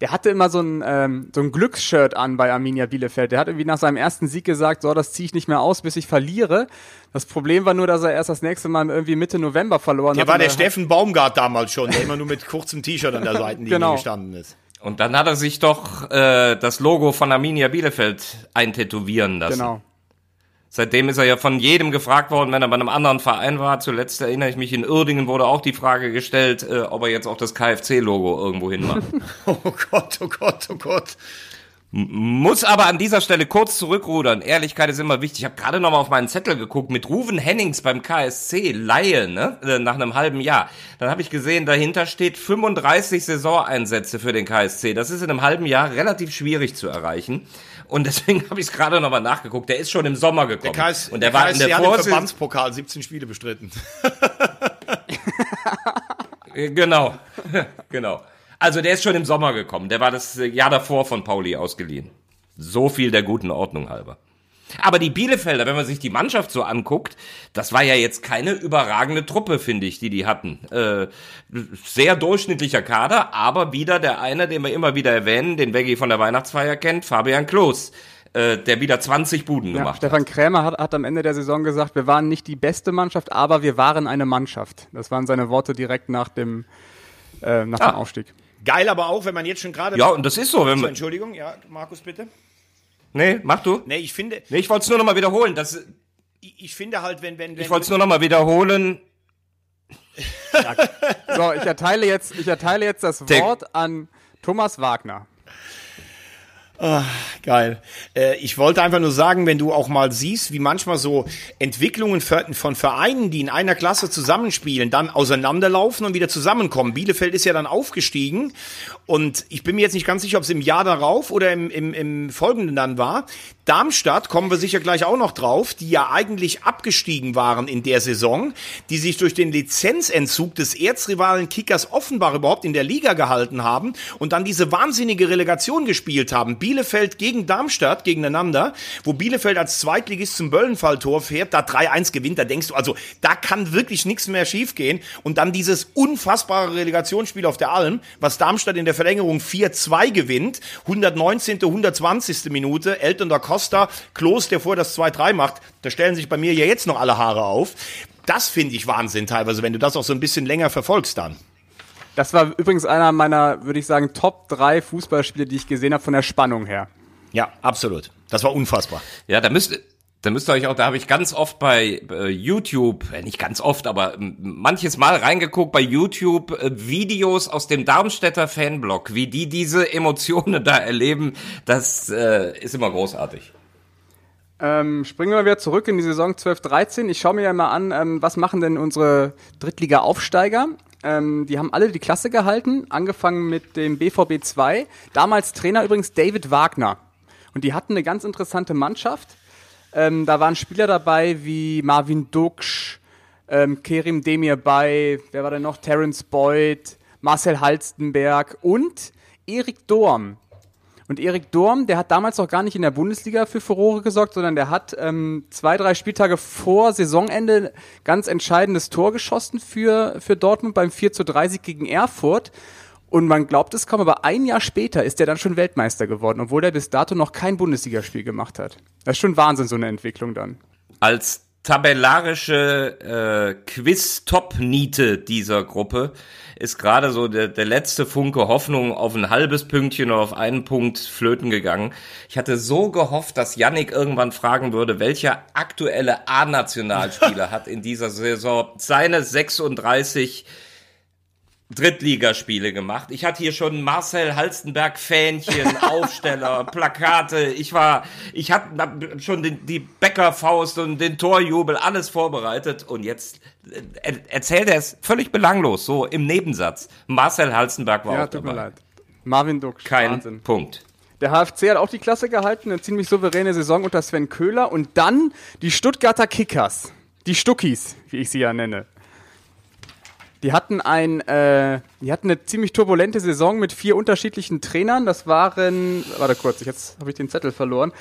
Der hatte immer so ein, ähm, so ein Glücksshirt an bei Arminia Bielefeld. Der hat irgendwie nach seinem ersten Sieg gesagt, so, das ziehe ich nicht mehr aus, bis ich verliere. Das Problem war nur, dass er erst das nächste Mal irgendwie Mitte November verloren Der hat. war Und der er- Steffen Baumgart damals schon, der immer nur mit kurzem T-Shirt an der (laughs) Seitenlinie Genau. gestanden ist. Und dann hat er sich doch äh, das Logo von Arminia Bielefeld eintätowieren lassen. Genau. Seitdem ist er ja von jedem gefragt worden, wenn er bei einem anderen Verein war. Zuletzt erinnere ich mich, in Uerdingen wurde auch die Frage gestellt, äh, ob er jetzt auch das KFC-Logo irgendwo hinmacht. (laughs) Oh Gott, oh Gott, oh Gott. Muss aber an dieser Stelle kurz zurückrudern. Ehrlichkeit ist immer wichtig. Ich habe gerade noch mal auf meinen Zettel geguckt mit Ruven Hennings beim KSC Laie, ne? Äh, nach einem halben Jahr. Dann habe ich gesehen, dahinter steht 35 Saisoneinsätze für den KSC. Das ist in einem halben Jahr relativ schwierig zu erreichen. Und deswegen (laughs) habe ich es gerade noch mal nachgeguckt. Der ist schon im Sommer gekommen. Der KS, und der, war in KSC der hat im. Verbandspokal 17 Spiele bestritten. Äh, Genau, (laughs) genau. Also der ist schon im Sommer gekommen. Der war das Jahr davor von Pauli ausgeliehen. So viel der guten Ordnung halber. Aber die Bielefelder, wenn man sich die Mannschaft so anguckt, das war ja jetzt keine überragende Truppe, finde ich, die die hatten. Äh, sehr durchschnittlicher Kader, aber wieder der eine, den wir immer wieder erwähnen, den Veggie von der Weihnachtsfeier kennt, Fabian Klos äh, der wieder 20 Buden Ja, gemacht Stefan hat. Krämer hat, hat am Ende der Saison gesagt, wir waren nicht die beste Mannschaft, aber wir waren eine Mannschaft. Das waren seine Worte direkt nach dem, äh, nach dem Ah. Aufstieg. Geil aber auch, wenn man jetzt schon gerade. Ja, und das ist so, wenn man. Entschuldigung, ja, Markus, bitte. Nee, mach du. Nee, ich finde, Nee, ich wollte es nur nochmal wiederholen. Das, ich, ich finde halt, wenn, wenn, wenn. ich wollte es nur nochmal wiederholen. (laughs) So, ich erteile jetzt, ich erteile jetzt das Wort an Thomas Wagner. Geil. Äh, ich wollte einfach nur sagen, wenn du auch mal siehst, wie manchmal so Entwicklungen von Vereinen, die in einer Klasse zusammenspielen, dann auseinanderlaufen und wieder zusammenkommen. Bielefeld ist ja dann aufgestiegen und ich bin mir jetzt nicht ganz sicher, ob es im Jahr darauf oder im, im, im folgenden dann war. Darmstadt, kommen wir sicher gleich auch noch drauf, die ja eigentlich abgestiegen waren in der Saison, die sich durch den Lizenzentzug des Erzrivalen Kickers Offenbach überhaupt in der Liga gehalten haben und dann diese wahnsinnige Relegation gespielt haben. Bielefeld gegen Darmstadt gegeneinander, wo Bielefeld als Zweitligist zum Böllenfalltor fährt, da 3-1 gewinnt, da denkst du, also da kann wirklich nichts mehr schiefgehen. Und dann dieses unfassbare Relegationsspiel auf der Alm, was Darmstadt in der Verlängerung 4-2 gewinnt, 119., 120. Minute, Elton da Costa, Klos, der vor das 2-3 macht, da stellen sich bei mir ja jetzt noch alle Haare auf. Das finde ich Wahnsinn teilweise, wenn du das auch so ein bisschen länger verfolgst dann. Das war übrigens einer meiner, würde ich sagen, Top 3 Fußballspiele, die ich gesehen habe von der Spannung her. Ja, absolut. Das war unfassbar. Ja, da müsst, da müsst ihr euch auch, da habe ich ganz oft bei äh, YouTube, äh, nicht ganz oft, aber manches Mal reingeguckt bei YouTube äh, Videos aus dem Darmstädter Fanblog, wie die diese Emotionen da erleben, das äh, ist immer großartig. Ähm, springen wir wieder zurück in die Saison 12-13. Ich schaue mir ja mal an, ähm, was machen denn unsere Drittliga-Aufsteiger? Ähm, die haben alle die Klasse gehalten, angefangen mit dem BVB 2. Damals Trainer übrigens David Wagner. Und die hatten eine ganz interessante Mannschaft. Ähm, da waren Spieler dabei wie Marvin Duksch, ähm, Kerim Demir bei, wer war denn noch? Terence Boyd, Marcel Halstenberg und Erik Dorm. Und Erik Dorm, der hat damals noch gar nicht in der Bundesliga für Furore gesorgt, sondern der hat ähm, zwei, drei Spieltage vor Saisonende ganz entscheidendes Tor geschossen für, für Dortmund beim 4 zu 3 Sieg gegen Erfurt. Und man glaubt es kaum, aber ein Jahr später ist er dann schon Weltmeister geworden, obwohl er bis dato noch kein Bundesligaspiel gemacht hat. Das ist schon Wahnsinn, so eine Entwicklung dann. Als tabellarische äh, Quiz-Top-Niete dieser Gruppe ist gerade so der, der letzte Funke Hoffnung auf ein halbes Pünktchen oder auf einen Punkt flöten gegangen. Ich hatte so gehofft, dass Yannick irgendwann fragen würde, welcher aktuelle A-Nationalspieler (laughs) hat in dieser Saison seine 36 Drittligaspiele gemacht. Ich hatte hier schon Marcel Halstenberg Fähnchen, (laughs) Aufsteller, Plakate. Ich war, ich hatte schon den, die Bäckerfaust und den Torjubel alles vorbereitet und jetzt äh, er, erzählt er es völlig belanglos, so im Nebensatz. Marcel Halstenberg war Ja, auch tut mir dabei. leid. Marvin Duck, Kein Wahnsinn. Punkt. Der HFC hat auch die Klasse gehalten, eine ziemlich souveräne Saison unter Sven Köhler und dann die Stuttgarter Kickers, die Stuckis, wie ich sie ja nenne. Die hatten ein, äh, die hatten eine ziemlich turbulente Saison mit vier unterschiedlichen Trainern. Das waren, warte kurz, jetzt habe ich den Zettel verloren.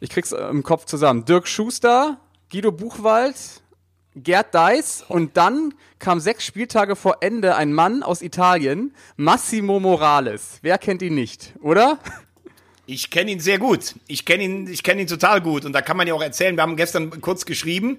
Ich krieg's im Kopf zusammen. Dirk Schuster, Guido Buchwald, Gerd Deis und dann kam sechs Spieltage vor Ende ein Mann aus Italien, Massimo Morales. Wer kennt ihn nicht, oder? Ich kenne ihn sehr gut. Ich kenne ihn, ich kenne ihn total gut. Und da kann man ja auch erzählen, wir haben gestern kurz geschrieben.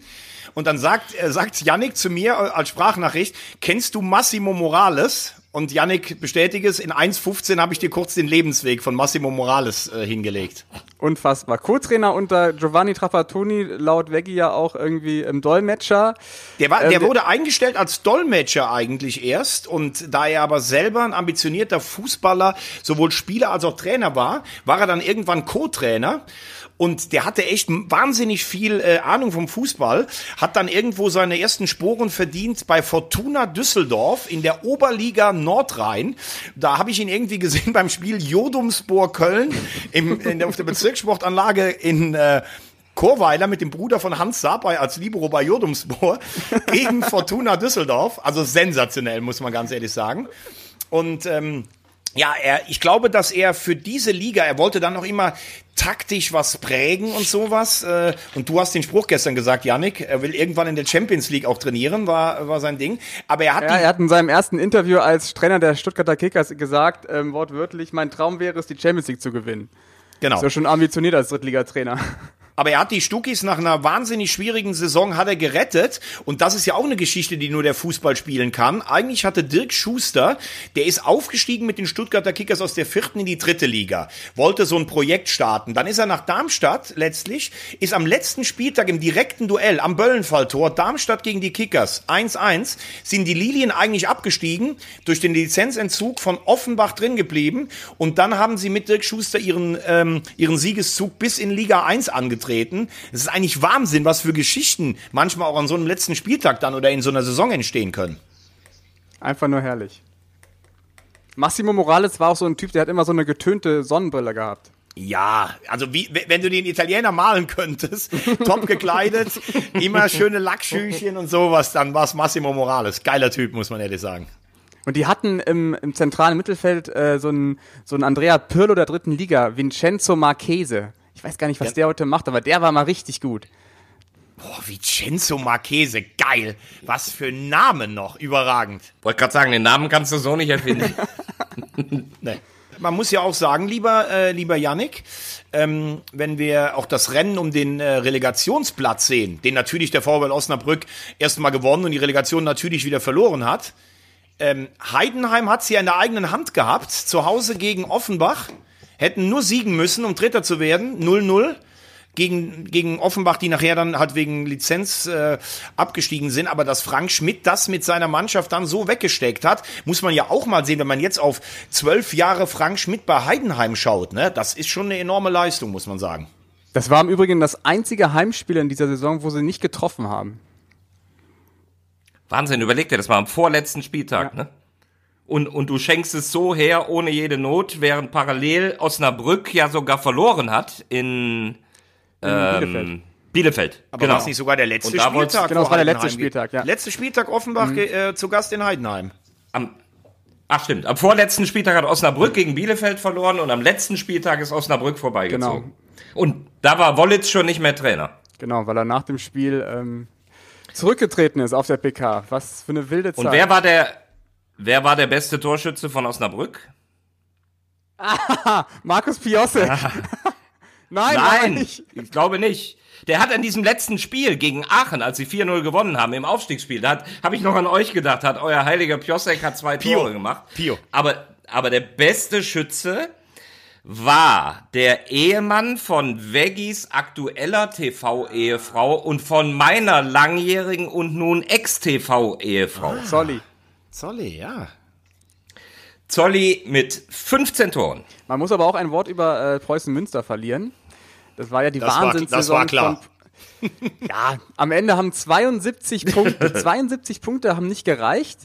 Und dann sagt, äh, sagt Yannick zu mir äh, als Sprachnachricht, kennst du Massimo Morales? Und Yannick bestätigt es, in 1.15 habe ich dir kurz den Lebensweg von Massimo Morales äh, hingelegt. Unfassbar. Co-Trainer unter Giovanni Trapattoni, laut Veggie ja auch irgendwie im Dolmetscher. Der, war, Ähm, der- wurde eingestellt als Dolmetscher eigentlich erst und da er aber selber ein ambitionierter Fußballer, sowohl Spieler als auch Trainer war, war er dann irgendwann Co-Trainer und der hatte echt wahnsinnig viel äh, Ahnung vom Fußball, hat dann irgendwo seine ersten Sporen verdient bei Fortuna Düsseldorf in der Oberliga Nordrhein. Da habe ich ihn irgendwie gesehen beim Spiel Jodumsbohr Köln im, in der, auf der Bezirkssportanlage in äh, Chorweiler mit dem Bruder von Hans Sapai als Libero bei Jodumsbohr gegen Fortuna Düsseldorf. Also sensationell, muss man ganz ehrlich sagen. Und ähm, Ja, er, ich glaube, dass er für diese Liga, er wollte dann noch immer taktisch was prägen und sowas. Äh, Und du hast den Spruch gestern gesagt, Yannick, er will irgendwann in der Champions League auch trainieren, war, war sein Ding. Aber er hat Ja, er hat in seinem ersten Interview als Trainer der Stuttgarter Kickers gesagt, ähm, wortwörtlich, mein Traum wäre es, die Champions League zu gewinnen. genau. So schon ambitioniert als Drittligatrainer. Aber er hat die Stuckis nach einer wahnsinnig schwierigen Saison hat er gerettet. Und das ist ja auch eine Geschichte, die nur der Fußball spielen kann. Eigentlich hatte Dirk Schuster, der ist aufgestiegen mit den Stuttgarter Kickers aus der vierten in die dritte Liga, wollte so ein Projekt starten. Dann ist er nach Darmstadt letztlich, ist am letzten Spieltag im direkten Duell am Böllenfalltor Darmstadt gegen die Kickers 1-1, sind die Lilien eigentlich abgestiegen, durch den Lizenzentzug von Offenbach drin geblieben. Und dann haben sie mit Dirk Schuster ihren, ähm, ihren Siegeszug bis in Liga 1 angetreten. Es ist eigentlich Wahnsinn, was für Geschichten manchmal auch an so einem letzten Spieltag dann oder in so einer Saison entstehen können. Einfach nur herrlich. Massimo Morales war auch so ein Typ, der hat immer so eine getönte Sonnenbrille gehabt. Ja, also wie, wenn du den Italiener malen könntest, (laughs) top gekleidet, immer schöne Lackschüchen und sowas, dann war's Massimo Morales. Geiler Typ, muss man ehrlich sagen. Und die hatten im, im zentralen Mittelfeld äh, so einen so einen Andrea Pirlo der dritten Liga, Vincenzo Marchese. Ich weiß gar nicht, was der heute macht, aber der war mal richtig gut. Boah, Vincenzo Marchese, geil. Was für ein Name noch, überragend. Wollte gerade sagen, den Namen kannst du so nicht erfinden. (laughs) Nee. Man muss ja auch sagen, lieber, äh, lieber Yannick, ähm, wenn wir auch das Rennen um den äh, Relegationsplatz sehen, den natürlich der VfL Osnabrück erstmal gewonnen und die Relegation natürlich wieder verloren hat. Ähm, Heidenheim hat sie ja in der eigenen Hand gehabt, zu Hause gegen Offenbach, hätten nur siegen müssen, um Dritter zu werden, 0-0 gegen, gegen Offenbach, die nachher dann halt wegen Lizenz äh, abgestiegen sind, aber dass Frank Schmidt das mit seiner Mannschaft dann so weggesteckt hat, muss man ja auch mal sehen, wenn man jetzt auf zwölf Jahre Frank Schmidt bei Heidenheim schaut, ne? Das ist schon eine enorme Leistung, muss man sagen. Das war im Übrigen das einzige Heimspiel in dieser Saison, wo sie nicht getroffen haben. Wahnsinn, überleg dir, das war am vorletzten Spieltag, Ja. ne? Und, und du schenkst es so her, ohne jede Not, während parallel Osnabrück ja sogar verloren hat in, ähm, Bielefeld. Bielefeld. Aber genau. war es nicht sogar der letzte Spieltag? Genau, es war der letzte Spieltag, ja. Letzte Spieltag Offenbach äh, zu Gast in Heidenheim. Am, ach stimmt, am vorletzten Spieltag hat Osnabrück gegen Bielefeld verloren und am letzten Spieltag ist Osnabrück vorbeigezogen. Genau. Und da war Wollitz schon nicht mehr Trainer. Genau, weil er nach dem Spiel ähm, zurückgetreten ist auf der PK. Was für eine wilde Zeit. Und wer war der, wer war der beste Torschütze von Osnabrück? Markus Piosse. (laughs) Nein, war er nicht. ich glaube nicht. Der hat an diesem letzten Spiel gegen Aachen, als sie 4-0 gewonnen haben, im Aufstiegsspiel, da habe ich noch an euch gedacht, hat euer heiliger Piosek hat zwei Pio. Tore gemacht. Pio. Aber, aber der beste Schütze war der Ehemann von Veggis aktueller TV-Ehefrau und von meiner langjährigen und nun Ex-TV-Ehefrau. Solly. Zolli, ja. Zolli mit 15 Toren. Man muss aber auch ein Wort über äh, Preußen Münster verlieren. Das war ja die Das war- Wahnsinnssaison. das war klar. Von, (laughs) ja, am Ende haben 72 Punkte, (laughs) 72 Punkte haben nicht gereicht.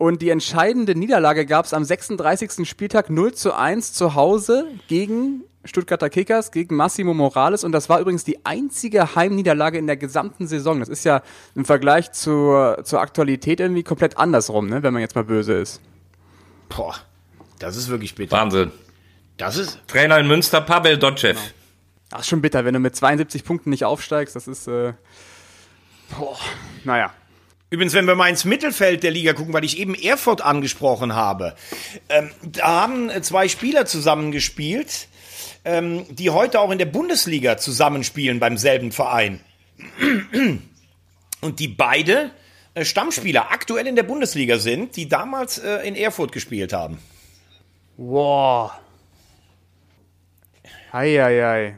Und die entscheidende Niederlage gab es am 36. Spieltag 0 zu 1 zu Hause gegen Stuttgarter Kickers, gegen Massimo Morales. Und das war übrigens die einzige Heimniederlage in der gesamten Saison. Das ist ja im Vergleich zur, zur Aktualität irgendwie komplett andersrum, ne, wenn man jetzt mal böse ist. Boah, das ist wirklich bitter. Wahnsinn. Das ist, Trainer in Münster, Pavel Dotschew. Das ist schon bitter, wenn du mit 72 Punkten nicht aufsteigst. Das ist, äh, boah, naja. Übrigens, wenn wir mal ins Mittelfeld der Liga gucken, weil ich eben Erfurt angesprochen habe, ähm, da haben äh, zwei Spieler zusammengespielt, ähm, die heute auch in der Bundesliga zusammenspielen beim selben Verein. Und die beide äh, Stammspieler aktuell in der Bundesliga sind, die damals äh, in Erfurt gespielt haben. Wow. Eieiei.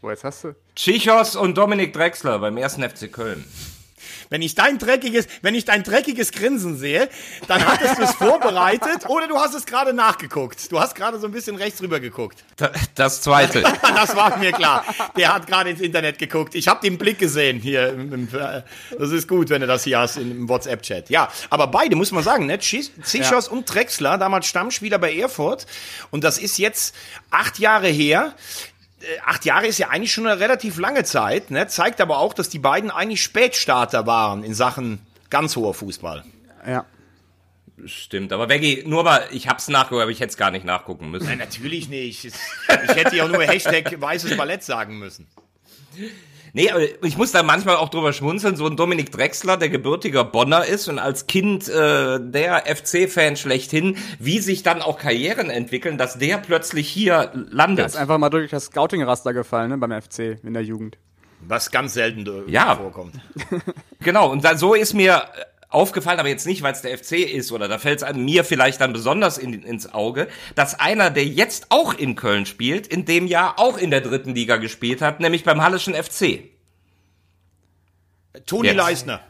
Boah, jetzt hast du. Tschichos und Dominik Drexler beim ersten FC Köln. Wenn ich dein dreckiges, wenn ich dein dreckiges Grinsen sehe, dann hattest du es vorbereitet oder du hast es gerade nachgeguckt. Du hast gerade so ein bisschen rechts rüber geguckt. Da- Das zweite. (laughs) Das war mir klar. Der hat gerade ins Internet geguckt. Ich habe den Blick gesehen hier. Äh, das ist gut, wenn du das hier hast im WhatsApp-Chat. Ja, aber beide, muss man sagen, ne? Zichos Zichos und Drexler, damals Stammspieler bei Erfurt. Und das ist jetzt acht Jahre her. Äh, Acht Jahre ist ja eigentlich schon eine relativ lange Zeit, ne? zeigt aber auch, dass die beiden eigentlich Spätstarter waren in Sachen ganz hoher Fußball. Ja. Stimmt, aber Veggie, nur mal, ich hab's nachgeguckt, aber ich hätte es gar nicht nachgucken müssen. Nein, natürlich nicht. Ich hätte ja auch nur Hashtag weißes Ballett sagen müssen. Nee, aber ich muss da manchmal auch drüber schmunzeln, so ein Dominik Drexler, der gebürtiger Bonner ist und als Kind äh, der FC-Fan schlechthin, wie sich dann auch Karrieren entwickeln, dass der plötzlich hier landet. Der ist einfach mal durch das Scouting-Raster gefallen, ne, beim FC in der Jugend. Was ganz selten äh, Ja. vorkommt. (laughs) Genau, und dann, so ist mir äh, aufgefallen, aber jetzt nicht, weil es der FC ist, oder da fällt es mir vielleicht dann besonders in, ins Auge, dass einer, der jetzt auch in Köln spielt, in dem Jahr auch in der dritten Liga gespielt hat, nämlich beim Hallischen FC. Toni Jetzt. Leisner.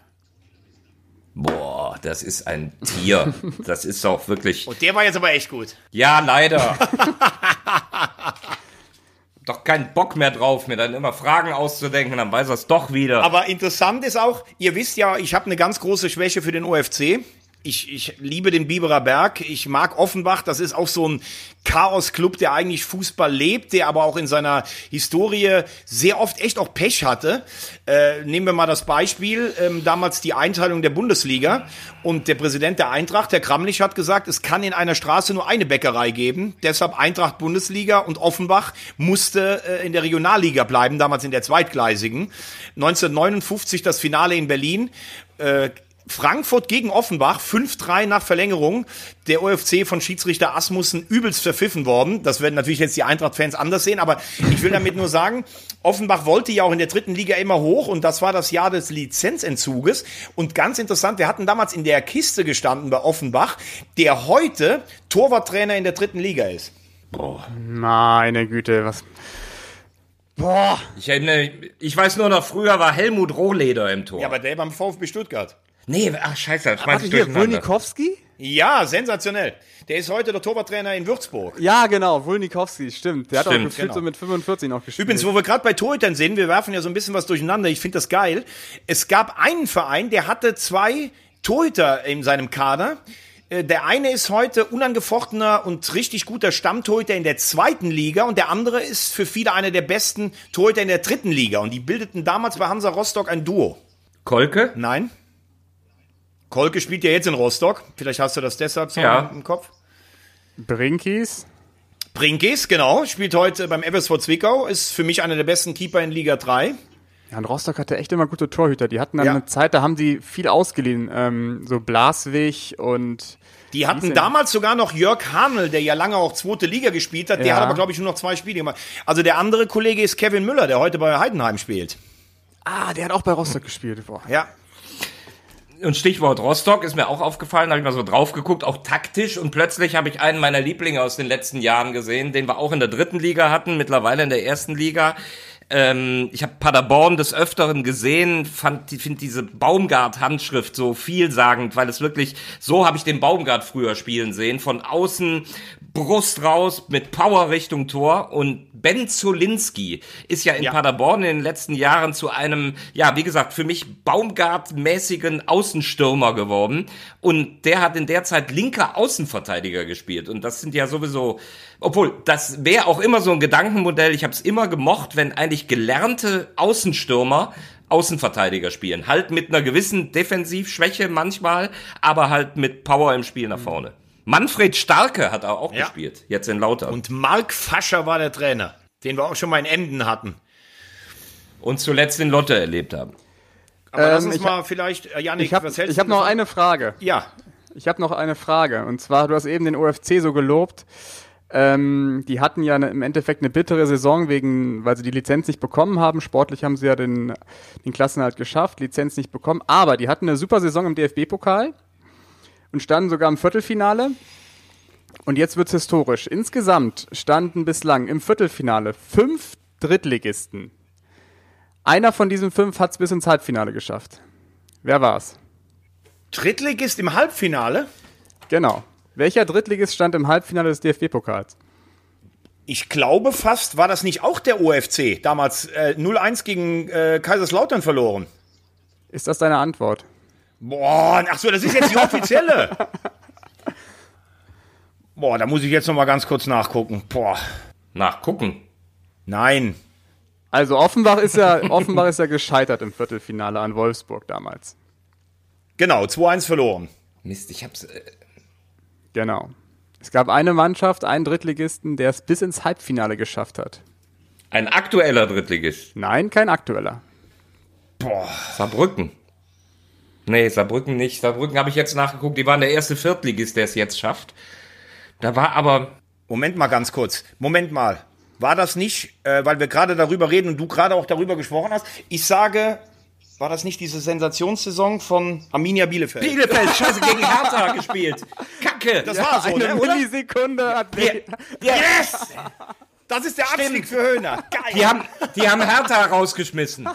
Boah, das ist ein Tier. (laughs) Das ist doch wirklich. Und der war jetzt aber echt gut. Ja, leider. (laughs) doch keinen Bock mehr drauf, mir dann immer Fragen auszudenken, dann weiß er es doch wieder. Aber interessant ist auch, ihr wisst ja, ich habe eine ganz große Schwäche für den OFC. Ich, ich liebe den Biberer Berg. Ich mag Offenbach. Das ist auch so ein Chaos-Club, der eigentlich Fußball lebt, der aber auch in seiner Historie sehr oft echt auch Pech hatte. Äh, nehmen wir mal das Beispiel, ähm, damals die Einteilung der Bundesliga. Und der Präsident der Eintracht, der Kramlich, hat gesagt, es kann in einer Straße nur eine Bäckerei geben. Deshalb Eintracht Bundesliga und Offenbach musste äh, in der Regionalliga bleiben, damals in der zweitgleisigen. 1959 das Finale in Berlin. Äh, Frankfurt gegen Offenbach, 5-3 nach Verlängerung. Der OFC von Schiedsrichter Asmussen übelst verpfiffen worden. Das werden natürlich jetzt die Eintracht-Fans anders sehen, aber ich will damit nur sagen, Offenbach wollte ja auch in der dritten Liga immer hoch und das war das Jahr des Lizenzentzuges. Und ganz interessant, wir hatten damals in der Kiste gestanden bei Offenbach, der heute Torwarttrainer in der dritten Liga ist. Meine Güte, was. Boah. Ich erinnere, ich weiß nur noch, früher war Helmut Rohleder im Tor. Ja, aber der beim VfB Stuttgart. Nee, ach scheiße, das hier, durcheinander. Wulnikowski? Ja, sensationell. Der ist heute der Torwarttrainer in Würzburg. Ja, genau, Wulnikowski, stimmt. Der hat auch Stimmt, gefühlt genau. so mit 45 noch gespielt. Übrigens, wo wir gerade bei Torhütern sind, wir werfen ja so ein bisschen was durcheinander. Ich finde das geil. Es gab einen Verein, der hatte zwei Torhüter in seinem Kader. Äh, Der eine ist heute unangefochtener und richtig guter Stammtorhüter in der zweiten Liga und der andere ist für viele einer der besten Torhüter in der dritten Liga. Und die bildeten damals bei Hansa Rostock ein Duo. Kolke? Nein? Kolke spielt ja jetzt in Rostock. Vielleicht hast du das deshalb so Ja. im Kopf. Brinkis. Brinkis, genau, spielt heute beim FSV Zwickau, ist für mich einer der besten Keeper in Liga 3. Ja, und Rostock hatte echt immer gute Torhüter. Die hatten dann Ja. eine Zeit, da haben die viel ausgeliehen. Ähm, so Blaswig und. Die hatten damals sogar noch Jörg Hanel, der ja lange auch zweite Liga gespielt hat. Der Ja. hat aber, glaube ich, nur noch zwei Spiele gemacht. Also der andere Kollege ist Kevin Müller, der heute bei Heidenheim spielt. Ah, der hat auch bei Rostock gespielt. Boah. Ja. Und Stichwort Rostock ist mir auch aufgefallen, habe ich mal so drauf geguckt, auch taktisch. Und plötzlich habe ich einen meiner Lieblinge aus den letzten Jahren gesehen, den wir auch in der dritten Liga hatten, mittlerweile in der ersten Liga. Ähm, ich habe Paderborn des Öfteren gesehen, fand, finde diese Baumgart-Handschrift so vielsagend, weil es wirklich, so habe ich den Baumgart früher spielen sehen, von außen Brust raus mit Power Richtung Tor und Ben Zolinski ist ja in Ja. Paderborn in den letzten Jahren zu einem, ja, wie gesagt, für mich Baumgart-mäßigen Außenstürmer geworden. Und der hat in der Zeit linker Außenverteidiger gespielt. Und das sind ja sowieso, obwohl, das wäre auch immer so ein Gedankenmodell. Ich habe es immer gemocht, wenn eigentlich gelernte Außenstürmer Außenverteidiger spielen. Halt mit einer gewissen Defensivschwäche manchmal, aber halt mit Power im Spiel nach vorne. Manfred Starke hat auch Ja. gespielt, jetzt in Lautern. Und, Und Mark Fascher war der Trainer, den wir auch schon mal in Emden hatten. zuletzt in Lotte erlebt haben. Aber lass Ähm, uns ich mal vielleicht, äh, Janik, Ich habe was hältst ich hab du noch eine Frage. Ja, Ich habe noch eine Frage. Und zwar, du hast eben den OFC so gelobt. Ähm, die hatten ja ne, im Endeffekt eine bittere Saison, wegen, weil sie die Lizenz nicht bekommen haben. Sportlich haben sie ja den, den Klassenhalt geschafft, Lizenz nicht bekommen. Aber die hatten eine super Saison im DFB-Pokal und standen sogar im Viertelfinale. Und jetzt wird's historisch. Insgesamt standen bislang im Viertelfinale fünf Drittligisten. Einer von diesen fünf hat's bis ins Halbfinale geschafft. Wer war's? Drittligist im Halbfinale. Genau. Welcher Drittligist stand im Halbfinale des DFB-Pokals? Ich glaube fast, war das nicht auch der OFC? Damals äh, 0-1 gegen äh, Kaiserslautern verloren. Ist das deine Antwort? Boah, ach so, das ist jetzt die offizielle. Boah, da muss ich jetzt noch mal ganz kurz nachgucken. Boah, Nachgucken. nein. Also Offenbach ist ja, Offenbach ist ja gescheitert im Viertelfinale an Wolfsburg damals. Genau, 2-1 verloren. Mist, ich hab's. Äh, Genau. Es gab eine Mannschaft, einen Drittligisten, der es bis ins Halbfinale geschafft hat. Ein aktueller Drittligist. Nein, kein aktueller. Saarbrücken. Nee, Saarbrücken nicht. Saarbrücken habe ich jetzt nachgeguckt. Die waren der erste Viertligist, der es jetzt schafft. Da war aber Moment mal ganz kurz. Moment mal. War das nicht, äh, weil wir gerade darüber reden und du gerade auch darüber gesprochen hast? Ich sage, war das nicht diese Sensationssaison von Arminia Bielefeld? Bielefeld, (laughs) scheiße, gegen Hertha gespielt. Kacke. das war so, Eine ne, oder? Millisekunde hat Yes! Das ist der Abstieg für Höhner. Geil. Die haben, die haben Hertha rausgeschmissen.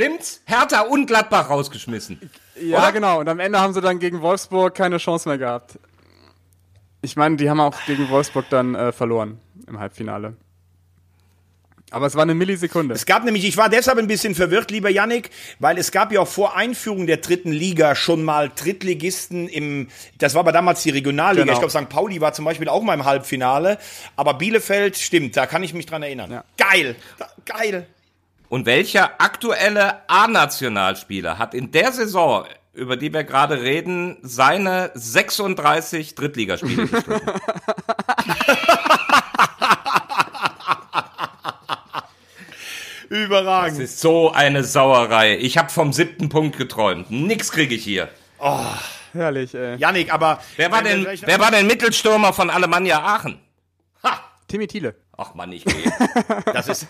Stimmt's? Hertha und Gladbach rausgeschmissen. Ja, Oder? genau. Und am Ende haben sie dann gegen Wolfsburg keine Chance mehr gehabt. Ich meine, die haben auch gegen Wolfsburg dann äh, verloren im Halbfinale. Aber es war eine Millisekunde. Es gab nämlich, ich war deshalb ein bisschen verwirrt, lieber Yannick, weil es gab ja auch vor Einführung der dritten Liga schon mal Drittligisten im, das war aber damals die Regionalliga. Genau. Ich glaube, St. Pauli war zum Beispiel auch mal im Halbfinale. Aber Bielefeld, stimmt, da kann ich mich dran erinnern. Ja. Geil, geil. Und welcher aktuelle A-Nationalspieler hat in der Saison, über die wir gerade reden, seine 36 Drittligaspiele gespielt? (laughs) Das Überragend. ist so eine Sauerei. Ich habe vom siebten Punkt geträumt. Nix kriege ich hier. Herrlich, ey. Yannick, aber. Wer war denn, wer war denn Mittelstürmer von Alemannia Aachen? Ha! Timmy Thiele. Ach Mann, ich gehe. Das ist äh,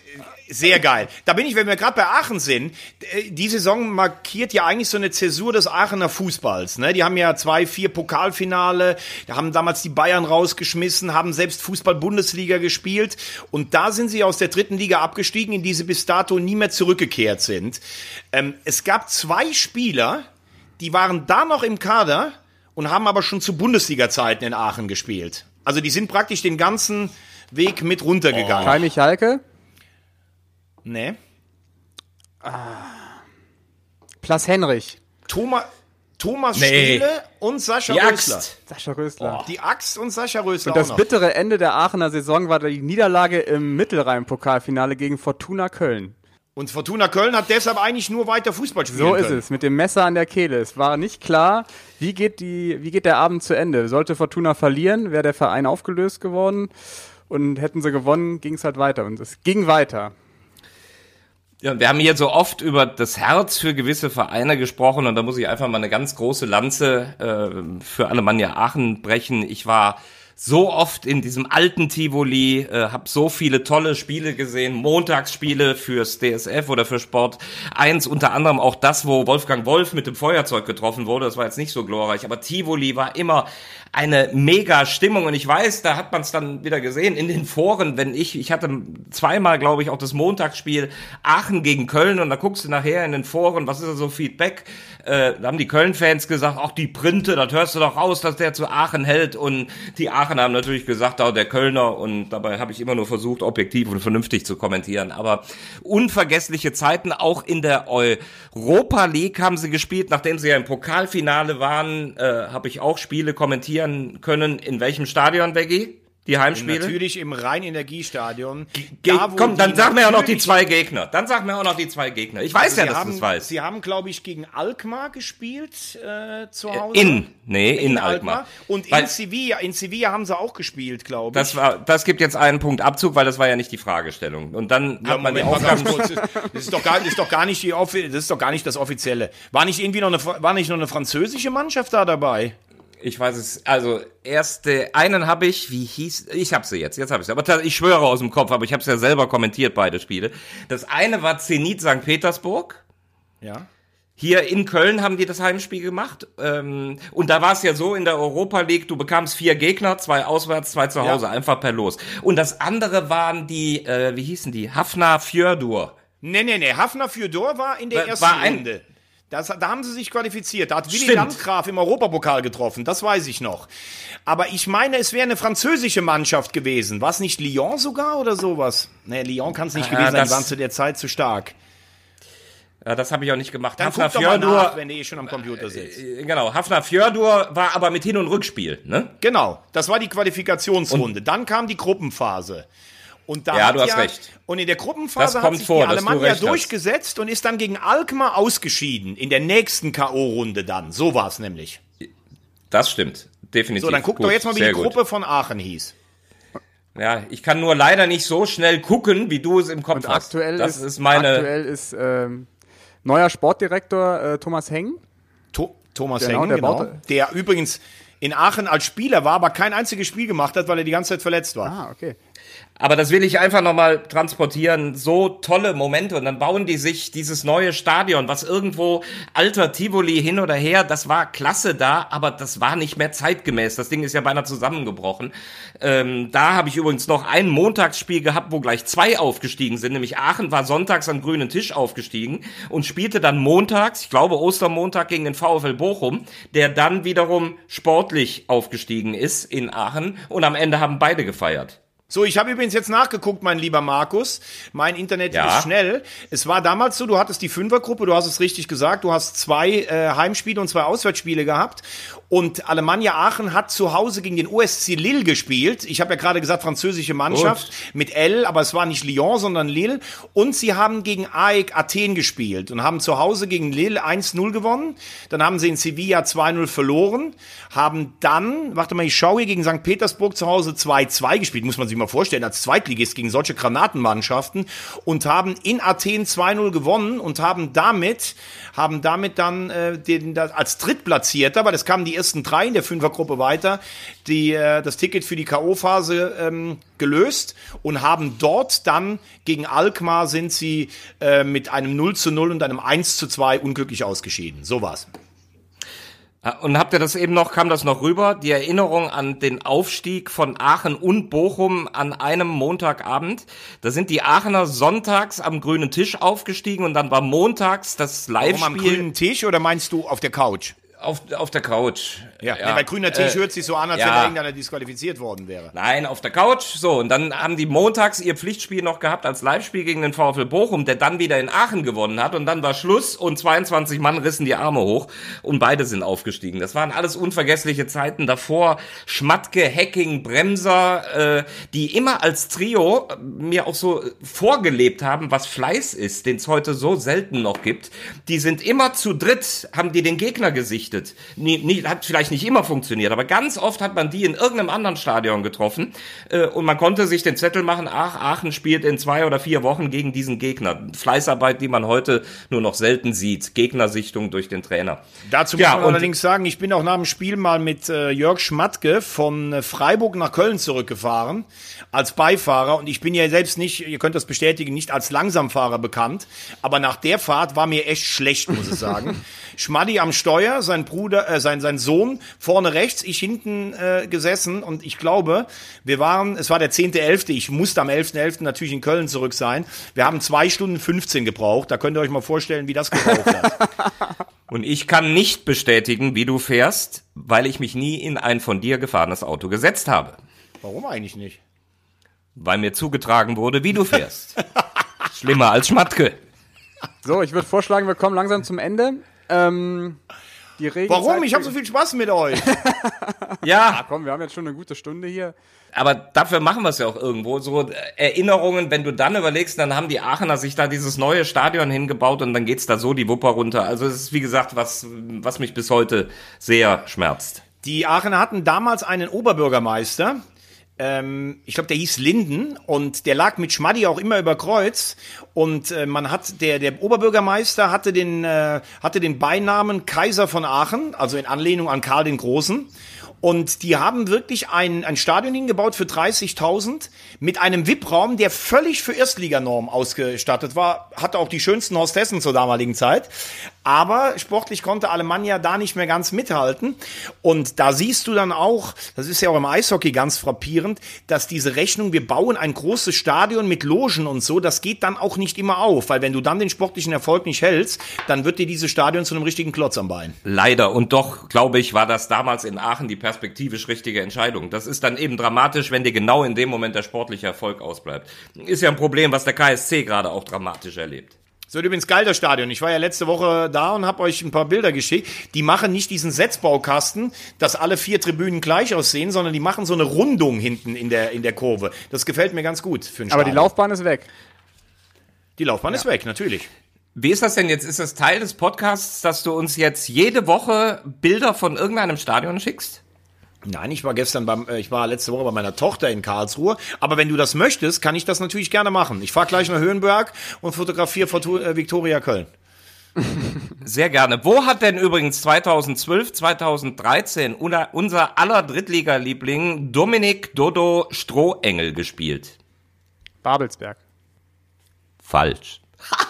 sehr geil. Da bin ich, wenn wir gerade bei Aachen sind, äh, die Saison markiert ja eigentlich so eine Zäsur des Aachener Fußballs. Ne? Die haben ja zwei, vier Pokalfinale, da haben damals die Bayern rausgeschmissen, haben selbst Fußball-Bundesliga gespielt und da sind sie aus der dritten Liga abgestiegen, in die sie bis dato nie mehr zurückgekehrt sind. Ähm, es gab zwei Spieler, die waren da noch im Kader und haben aber schon zu Bundesliga-Zeiten in Aachen gespielt. Also die sind praktisch den ganzen Weg mit runtergegangen. Kai Michalke. Nee. Plas Henrich. Thomas, Thomas Nee. Steele und Sascha Die Rösler. Axt. Sascha Rösler. Die Axt und Sascha Rösler Und das auch noch. bittere Ende der Aachener Saison war die Niederlage im Mittelrhein-Pokalfinale gegen Fortuna Köln. Und Fortuna Köln hat deshalb eigentlich nur weiter Fußball spielen So können. ist es, mit dem Messer an der Kehle. Es war nicht klar, wie geht, die, wie geht der Abend zu Ende. Sollte Fortuna verlieren, wäre der Verein aufgelöst geworden. Und hätten sie gewonnen, ging es halt weiter. Und es ging weiter. Ja, wir haben hier so oft über das Herz für gewisse Vereine gesprochen und da muss ich einfach mal eine ganz große Lanze äh, für Alemannia Aachen brechen. Ich war so oft in diesem alten Tivoli, äh, habe so viele tolle Spiele gesehen, Montagsspiele fürs DSF oder für Sport 1, unter anderem auch das, wo Wolfgang Wolf mit dem Feuerzeug getroffen wurde, das war jetzt nicht so glorreich, aber Tivoli war immer eine mega Stimmung und ich weiß, da hat man es dann wieder gesehen in den Foren, wenn ich, ich hatte zweimal, glaube ich, auch das Montagsspiel Aachen gegen Köln. Und da guckst du nachher in den Foren, was ist da so Feedback, äh, da haben die Köln-Fans gesagt, ach die Printe, das hörst du doch raus, dass der zu Aachen hält. Und die Aachen haben natürlich gesagt, auch der Kölner. Und dabei habe ich immer nur versucht, objektiv und vernünftig zu kommentieren, aber unvergessliche Zeiten, auch in der Europa League haben sie gespielt, nachdem sie ja im Pokalfinale waren, äh, habe ich auch Spiele kommentieren können, in welchem Stadion, Becky? Die Heimspiele? Natürlich im Rhein-Energiestadion. Da, komm, dann sag mir auch noch die zwei Gegner. Dann sag mir auch noch die zwei Gegner. Ich weiß ja, Sie dass du es weißt. Sie haben, glaube ich, gegen Alkmaar gespielt äh, zu Hause. In, nee, in, Alkmaar. Und in Weil- Sevilla, in Sevilla haben sie auch gespielt, glaube ich. Das war, das gibt jetzt einen Punkt Abzug, weil das war ja nicht die Fragestellung. Und dann Ja, hat man die Aufgaben. kurz. Das ist doch gar, das ist doch gar nicht die, das ist doch gar nicht das Offizielle. War nicht irgendwie noch eine, war nicht noch eine französische Mannschaft da dabei? Ich weiß es, also erste, einen habe ich, wie hieß, ich habe sie jetzt, jetzt habe ich sie, aber ich schwöre aus dem Kopf, aber ich habe es ja selber kommentiert, beide Spiele. Das eine war Zenit St. Petersburg. Ja. Hier in Köln haben die das Heimspiel gemacht. Ähm, und da war es ja so in der Europa League, du bekamst vier Gegner, zwei auswärts, zwei zu Hause, Ja. einfach per Los. Und das andere waren die, äh, wie hießen die? Hafna Fjördur. Nee, nee, nee. Hafner Fyodor war in der War- ersten war ein- Runde. Das, da haben sie sich qualifiziert. Da hat Stimmt. Landgraf im Europapokal getroffen. Das weiß ich noch. Aber ich meine, es wäre eine französische Mannschaft gewesen. War es nicht Lyon sogar oder sowas? Nee, Lyon kann es nicht Ah, gewesen sein. Die waren zu der Zeit zu stark. Ja, das habe ich auch nicht gemacht. Dann Hafna guck doch mal nach, Fjördur, wenn du eh schon am Computer sitzt. äh, genau, Hafna Fjördur war aber mit Hin- und Rückspiel, ne? Genau, das war die Qualifikationsrunde. Dann kam die Gruppenphase. Und da Ja, hat du hast recht. Und in der Gruppenphase Das hat kommt sich vor, die dass du Alemannia recht hast. durchgesetzt und ist dann gegen Alkmaar ausgeschieden. In der nächsten K.O.-Runde dann. So war es nämlich. Das stimmt. definitiv. So, dann guck gut, doch jetzt mal, wie die sehr gut. Gruppe von Aachen hieß. Ja, ich kann nur leider nicht so schnell gucken, wie du es im Kopf Und hast. aktuell das ist, ist, meine. aktuell ist ähm, neuer Sportdirektor äh, Thomas Heng. To Thomas Genau, Hengen, der genau. baute- Der übrigens in Aachen als Spieler war, aber kein einziges Spiel gemacht hat, weil er die ganze Zeit verletzt war. Ah, okay. Aber das will ich einfach nochmal transportieren. So tolle Momente. Und dann bauen die sich dieses neue Stadion, was irgendwo alter Tivoli hin oder her, das war klasse da, aber das war nicht mehr zeitgemäß. Das Ding ist ja beinahe zusammengebrochen. Ähm, da habe ich übrigens noch ein Montagsspiel gehabt, wo gleich zwei aufgestiegen sind. Nämlich Aachen war sonntags am grünen Tisch aufgestiegen und spielte dann montags, ich glaube Ostermontag gegen den VfL Bochum, der dann wiederum sportlich aufgestiegen ist in Aachen. Und am Ende haben beide gefeiert. So, ich habe übrigens jetzt nachgeguckt, mein lieber Markus. Mein Internet Ja. ist schnell. Es war damals so, du hattest die Fünfergruppe, du hast es richtig gesagt, du hast zwei äh, Heimspiele und zwei Auswärtsspiele gehabt. Und Alemannia Aachen hat zu Hause gegen den OSC Lille gespielt. Ich habe ja gerade gesagt, französische Mannschaft mit L, aber es war nicht Lyon, sondern Lille. Und sie haben gegen AEK Athen gespielt und haben zu Hause gegen Lille 1-0 gewonnen. Dann haben sie in Sevilla 2-0 verloren, haben dann, warte mal, ich schaue hier, gegen St. Petersburg zu Hause 2-2 gespielt, muss man sich mal vorstellen, als Zweitligist gegen solche Granatenmannschaften und haben in Athen 2-0 gewonnen und haben damit, haben damit dann äh, den, das, als Drittplatzierter, weil es kamen die ersten drei in der Fünfergruppe weiter, die, äh, das Ticket für die K.O.-Phase ähm, gelöst und haben dort dann gegen Alkmaar sind sie äh, mit einem 0 zu 0 und einem 1 zu 2 unglücklich ausgeschieden. So war's. Ah, Und habt ihr das eben noch, kam das noch rüber? Die Erinnerung an den Aufstieg von Aachen und Bochum an einem Montagabend. Da sind die Aachener sonntags am grünen Tisch aufgestiegen und dann war montags das Warum am Live-Spiel grünen Tisch oder meinst du auf der Couch? Auf, auf der Couch. Ja, Nee, weil grüner Tisch Äh, hört sich so an, als ja. wenn irgendeiner disqualifiziert worden wäre. Nein, auf der Couch. So, und dann haben die montags ihr Pflichtspiel noch gehabt als Live-Spiel gegen den VfL Bochum, der dann wieder in Aachen gewonnen hat. Und dann war Schluss und 22 Mann rissen die Arme hoch und beide sind aufgestiegen. Das waren alles unvergessliche Zeiten. Davor Schmatke, Hacking, Bremser, äh, die immer als Trio äh, mir auch so vorgelebt haben, was Fleiß ist, den es heute so selten noch gibt. Die sind immer zu dritt, haben die den Gegner gesichtet. Nie, nie, hat vielleicht nicht immer funktioniert, aber ganz oft hat man die in irgendeinem anderen Stadion getroffen äh, und man konnte sich den Zettel machen, ach, Aachen spielt in zwei oder vier Wochen gegen diesen Gegner. Fleißarbeit, die man heute nur noch selten sieht. Gegnersichtung durch den Trainer. Dazu Ja, muss man und- allerdings sagen, ich bin auch nach dem Spiel mal mit äh, Jörg Schmatke von äh, Freiburg nach Köln zurückgefahren als Beifahrer und ich bin ja selbst nicht, ihr könnt das bestätigen, nicht als Langsamfahrer bekannt, aber nach der Fahrt war mir echt schlecht, muss ich sagen. (laughs) Schmaddi am Steuer, sein Bruder, äh, sein, sein Sohn vorne rechts, ich hinten äh, gesessen und ich glaube, wir waren, es war der 10.11., ich musste am 11.11. natürlich in Köln zurück sein. Wir haben zwei Stunden 15 gebraucht, da könnt ihr euch mal vorstellen, wie das gebraucht hat. (laughs) Und ich kann nicht bestätigen, wie du fährst, weil ich mich nie in ein von dir gefahrenes Auto gesetzt habe. Warum eigentlich nicht? Weil mir zugetragen wurde, wie du fährst. (laughs) Schlimmer als Schmatke. So, ich würde vorschlagen, wir kommen langsam zum Ende. Ähm, die Regenzeit Warum? Ich habe so viel Spaß mit euch. (laughs) Ja, Komm, wir haben jetzt schon eine gute Stunde hier. aber dafür machen wir es ja auch irgendwo. So äh, Erinnerungen, wenn du dann überlegst, dann haben die Aachener sich da dieses neue Stadion hingebaut und dann geht's da so die Wupper runter. Also es ist wie gesagt was, was mich bis heute sehr schmerzt. Die Aachener hatten damals einen Oberbürgermeister. Ähm, ich glaube, der hieß Linden und der lag mit Schmaddi auch immer über Kreuz. Und äh, man hat, der, der Oberbürgermeister hatte den, äh, hatte den Beinamen Kaiser von Aachen, also in Anlehnung an Karl den Großen. Und die haben wirklich ein, ein Stadion hingebaut für 30.000 mit einem VIP-Raum, der völlig für Erstliganorm ausgestattet war. Hatte auch die schönsten Hostessen zur damaligen Zeit. Aber sportlich konnte Alemannia da nicht mehr ganz mithalten. Und da siehst du dann auch, das ist ja auch im Eishockey ganz frappierend, dass diese Rechnung, wir bauen ein großes Stadion mit Logen und so, das geht dann auch nicht immer auf. Weil wenn du dann den sportlichen Erfolg nicht hältst, dann wird dir dieses Stadion zu einem richtigen Klotz am Bein. Leider. Und doch, glaube ich, war das damals in Aachen die perspektivisch richtige Entscheidung. Das ist dann eben dramatisch, wenn dir genau in dem Moment der sportliche Erfolg ausbleibt. Ist ja ein Problem, was der KSC gerade auch dramatisch erlebt. So, übrigens geil, das Stadion. Ich war ja letzte Woche da und habe euch ein paar Bilder geschickt. Die machen nicht diesen Setzbaukasten, dass alle vier Tribünen gleich aussehen, sondern die machen so eine Rundung hinten in der, in der Kurve. Das gefällt mir ganz gut für ein Aber die Stadion. Laufbahn ist weg. die Laufbahn ist weg, natürlich. Wie ist das denn jetzt? Ist das Teil des Podcasts, dass du uns jetzt jede Woche Bilder von irgendeinem Stadion schickst? Nein, ich war gestern beim, äh, ich war letzte Woche bei meiner Tochter in Karlsruhe. Aber wenn du das möchtest, kann ich das natürlich gerne machen. Ich fahre gleich nach Höhenberg und fotografiere äh, Viktoria Köln. (laughs) Sehr gerne. Wo hat denn übrigens 2012, 2013 una- unser aller Drittliga-Liebling Dominik Dodo Strohengel gespielt? Babelsberg. Falsch. (laughs)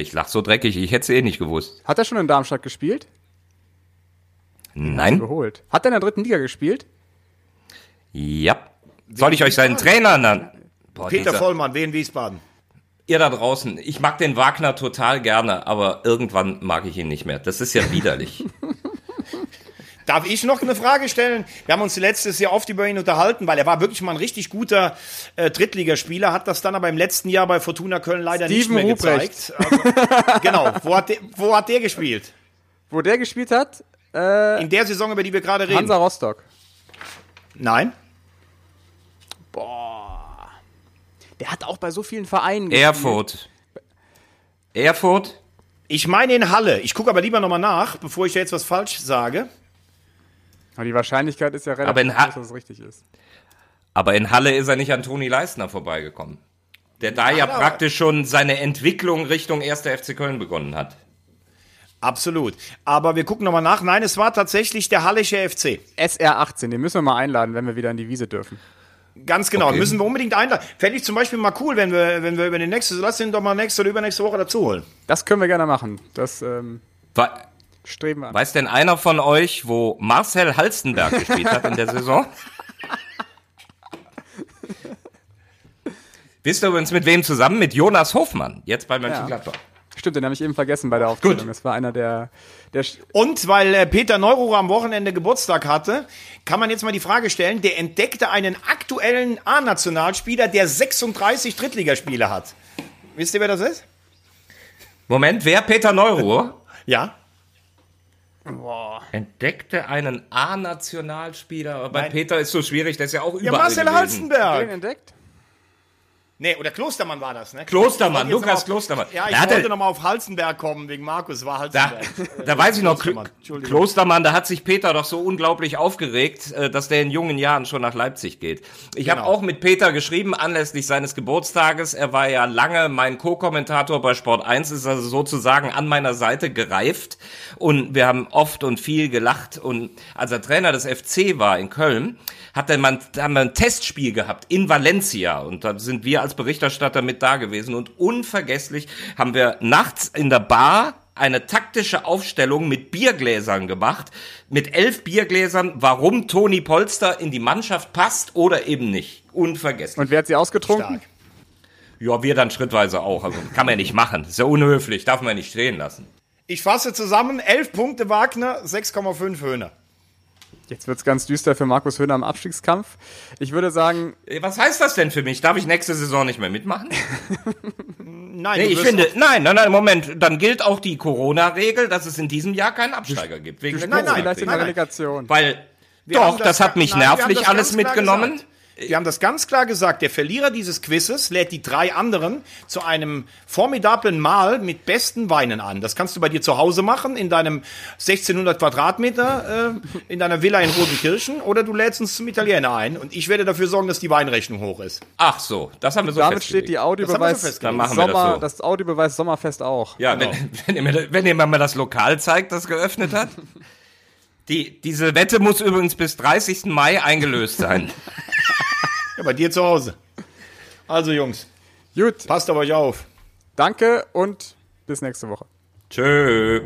Ich lach so dreckig, ich hätte es eh nicht gewusst. Hat er schon in Darmstadt gespielt? Nein? Geholt. Hat er in der dritten Liga gespielt? Ja. Soll ich euch seinen Trainer nennen? Boah, Peter dieser- Vollmann, Wien Wiesbaden. Ihr da draußen, ich mag den Wagner total gerne, aber irgendwann mag ich ihn nicht mehr. Das ist ja widerlich. (laughs) Darf ich noch eine Frage stellen? Wir haben uns letztes Jahr oft über ihn unterhalten, weil er war wirklich mal ein richtig guter äh, Drittligaspieler, hat das dann aber im letzten Jahr bei Fortuna Köln leider nicht Steven mehr Ruprecht. gezeigt. Also, genau, wo hat, der, wo hat der gespielt? Wo der gespielt hat? Äh, In der Saison, über die wir gerade reden. Hansa Rostock. Nein? Boah. Der hat auch bei so vielen Vereinen gespielt. Erfurt. Erfurt? Ich meine in Halle. Ich gucke aber lieber nochmal nach, bevor ich da jetzt was falsch sage. Aber die Wahrscheinlichkeit ist ja relativ Aber in Ha- groß, dass es richtig ist. Aber in Halle ist er nicht an Toni Leistner vorbeigekommen. Der da ja aber- praktisch schon seine Entwicklung Richtung 1. FC Köln begonnen hat. Absolut. Aber wir gucken nochmal nach. Nein, es war tatsächlich der Hallische FC. SR18, den müssen wir mal einladen, wenn wir wieder in die Wiese dürfen. Ganz genau. Okay. Müssen wir unbedingt einladen. Fände ich zum Beispiel mal cool, wenn wir, wenn wir über den nächsten, lass den doch mal nächste oder übernächste Woche dazu holen. Das können wir gerne machen. Das ähm, streben wir an. weiß denn einer von euch, wo Marcel Halstenberg gespielt hat in der Saison? (laughs) Wisst ihr übrigens mit wem zusammen? Mit Jonas Hofmann, jetzt bei Mönchengladbach. Stimmt, den habe ich eben vergessen bei der Aufzählung. Das war einer der, der Und weil äh, Peter Neururer am Wochenende Geburtstag hatte, kann man jetzt mal die Frage stellen, der entdeckte einen aktuellen A-Nationalspieler, der 36 Drittligaspiele hat. Wisst ihr, wer das ist? Moment, wer? Peter Neuruhr? Ja. Entdeckte einen A-Nationalspieler. Aber bei. Peter ist so schwierig, der ist ja auch Ja, überall Marcel gewesen. den Halstenberg. entdeckt. Nee, oder Klostermann war das, ne? Klostermann, Lukas Klostermann. Ja, ich Da wollte er- noch mal auf Halstenberg kommen, wegen Markus, war Da, Halstenberg. (laughs) da weiß ich noch, Kl Klostermann. Klostermann, da hat sich Peter doch so unglaublich aufgeregt, äh, dass der in jungen Jahren schon nach Leipzig geht. Ich habe Genau. auch mit Peter geschrieben, anlässlich seines Geburtstages. Er war ja lange mein Co-Kommentator bei Sport 1, ist also sozusagen an meiner Seite gereift. Und wir haben oft und viel gelacht. Und als er Trainer des FC war in Köln, hat er da haben wir ein Testspiel gehabt in Valencia. Und da sind wir als Berichterstatter mit da gewesen. Und unvergesslich haben wir nachts in der Bar eine taktische Aufstellung mit Biergläsern gemacht. Mit elf Biergläsern, warum Toni Polster in die Mannschaft passt oder eben nicht. Unvergesslich. Und wer hat sie ausgetrunken? Stark. Ja, wir dann schrittweise auch. Also kann man ja nicht machen. ist ja unhöflich, darf man nicht stehen lassen. Ich fasse zusammen, 11 Punkte Wagner, 6,5 Höhner. Jetzt wird's ganz düster für Markus Höhner im Abstiegskampf. Ich würde sagen, Äh, Was heißt das denn für mich? Darf ich nächste Saison nicht mehr mitmachen? (laughs) Nein, Nee, ich finde, nein, nein, nein, Moment. Dann gilt auch die Corona-Regel, dass es in diesem Jahr keinen Absteiger gibt. Wegen der nein, nein, vielleicht in der Relegation. Weil, Wir doch, das, hat mich nein, nervlich das alles mitgenommen. gesagt. Wir haben das ganz klar gesagt. Der Verlierer dieses Quizzes lädt die drei anderen zu einem formidablen Mahl mit besten Weinen an. Das kannst du bei dir zu Hause machen, in deinem 1600 Quadratmeter, äh, in deiner Villa in Rodenkirchen, oder du lädst uns zum Italiener ein und ich werde dafür sorgen, dass die Weinrechnung hoch ist. Ach so, das haben wir so Damit festgelegt. steht die Audiobeweis so. Dann machen wir das Sommer, so. das Audiobeweis Sommerfest auch. Ja, wenn, (laughs) wenn, ihr mir, wenn ihr mir mal das Lokal zeigt, das geöffnet hat. (laughs) Die, diese Wette muss übrigens bis 30. Mai eingelöst sein. (laughs) Ja, bei dir zu Hause. Also Jungs, Gut, passt auf euch auf. danke und bis nächste Woche. Tschö.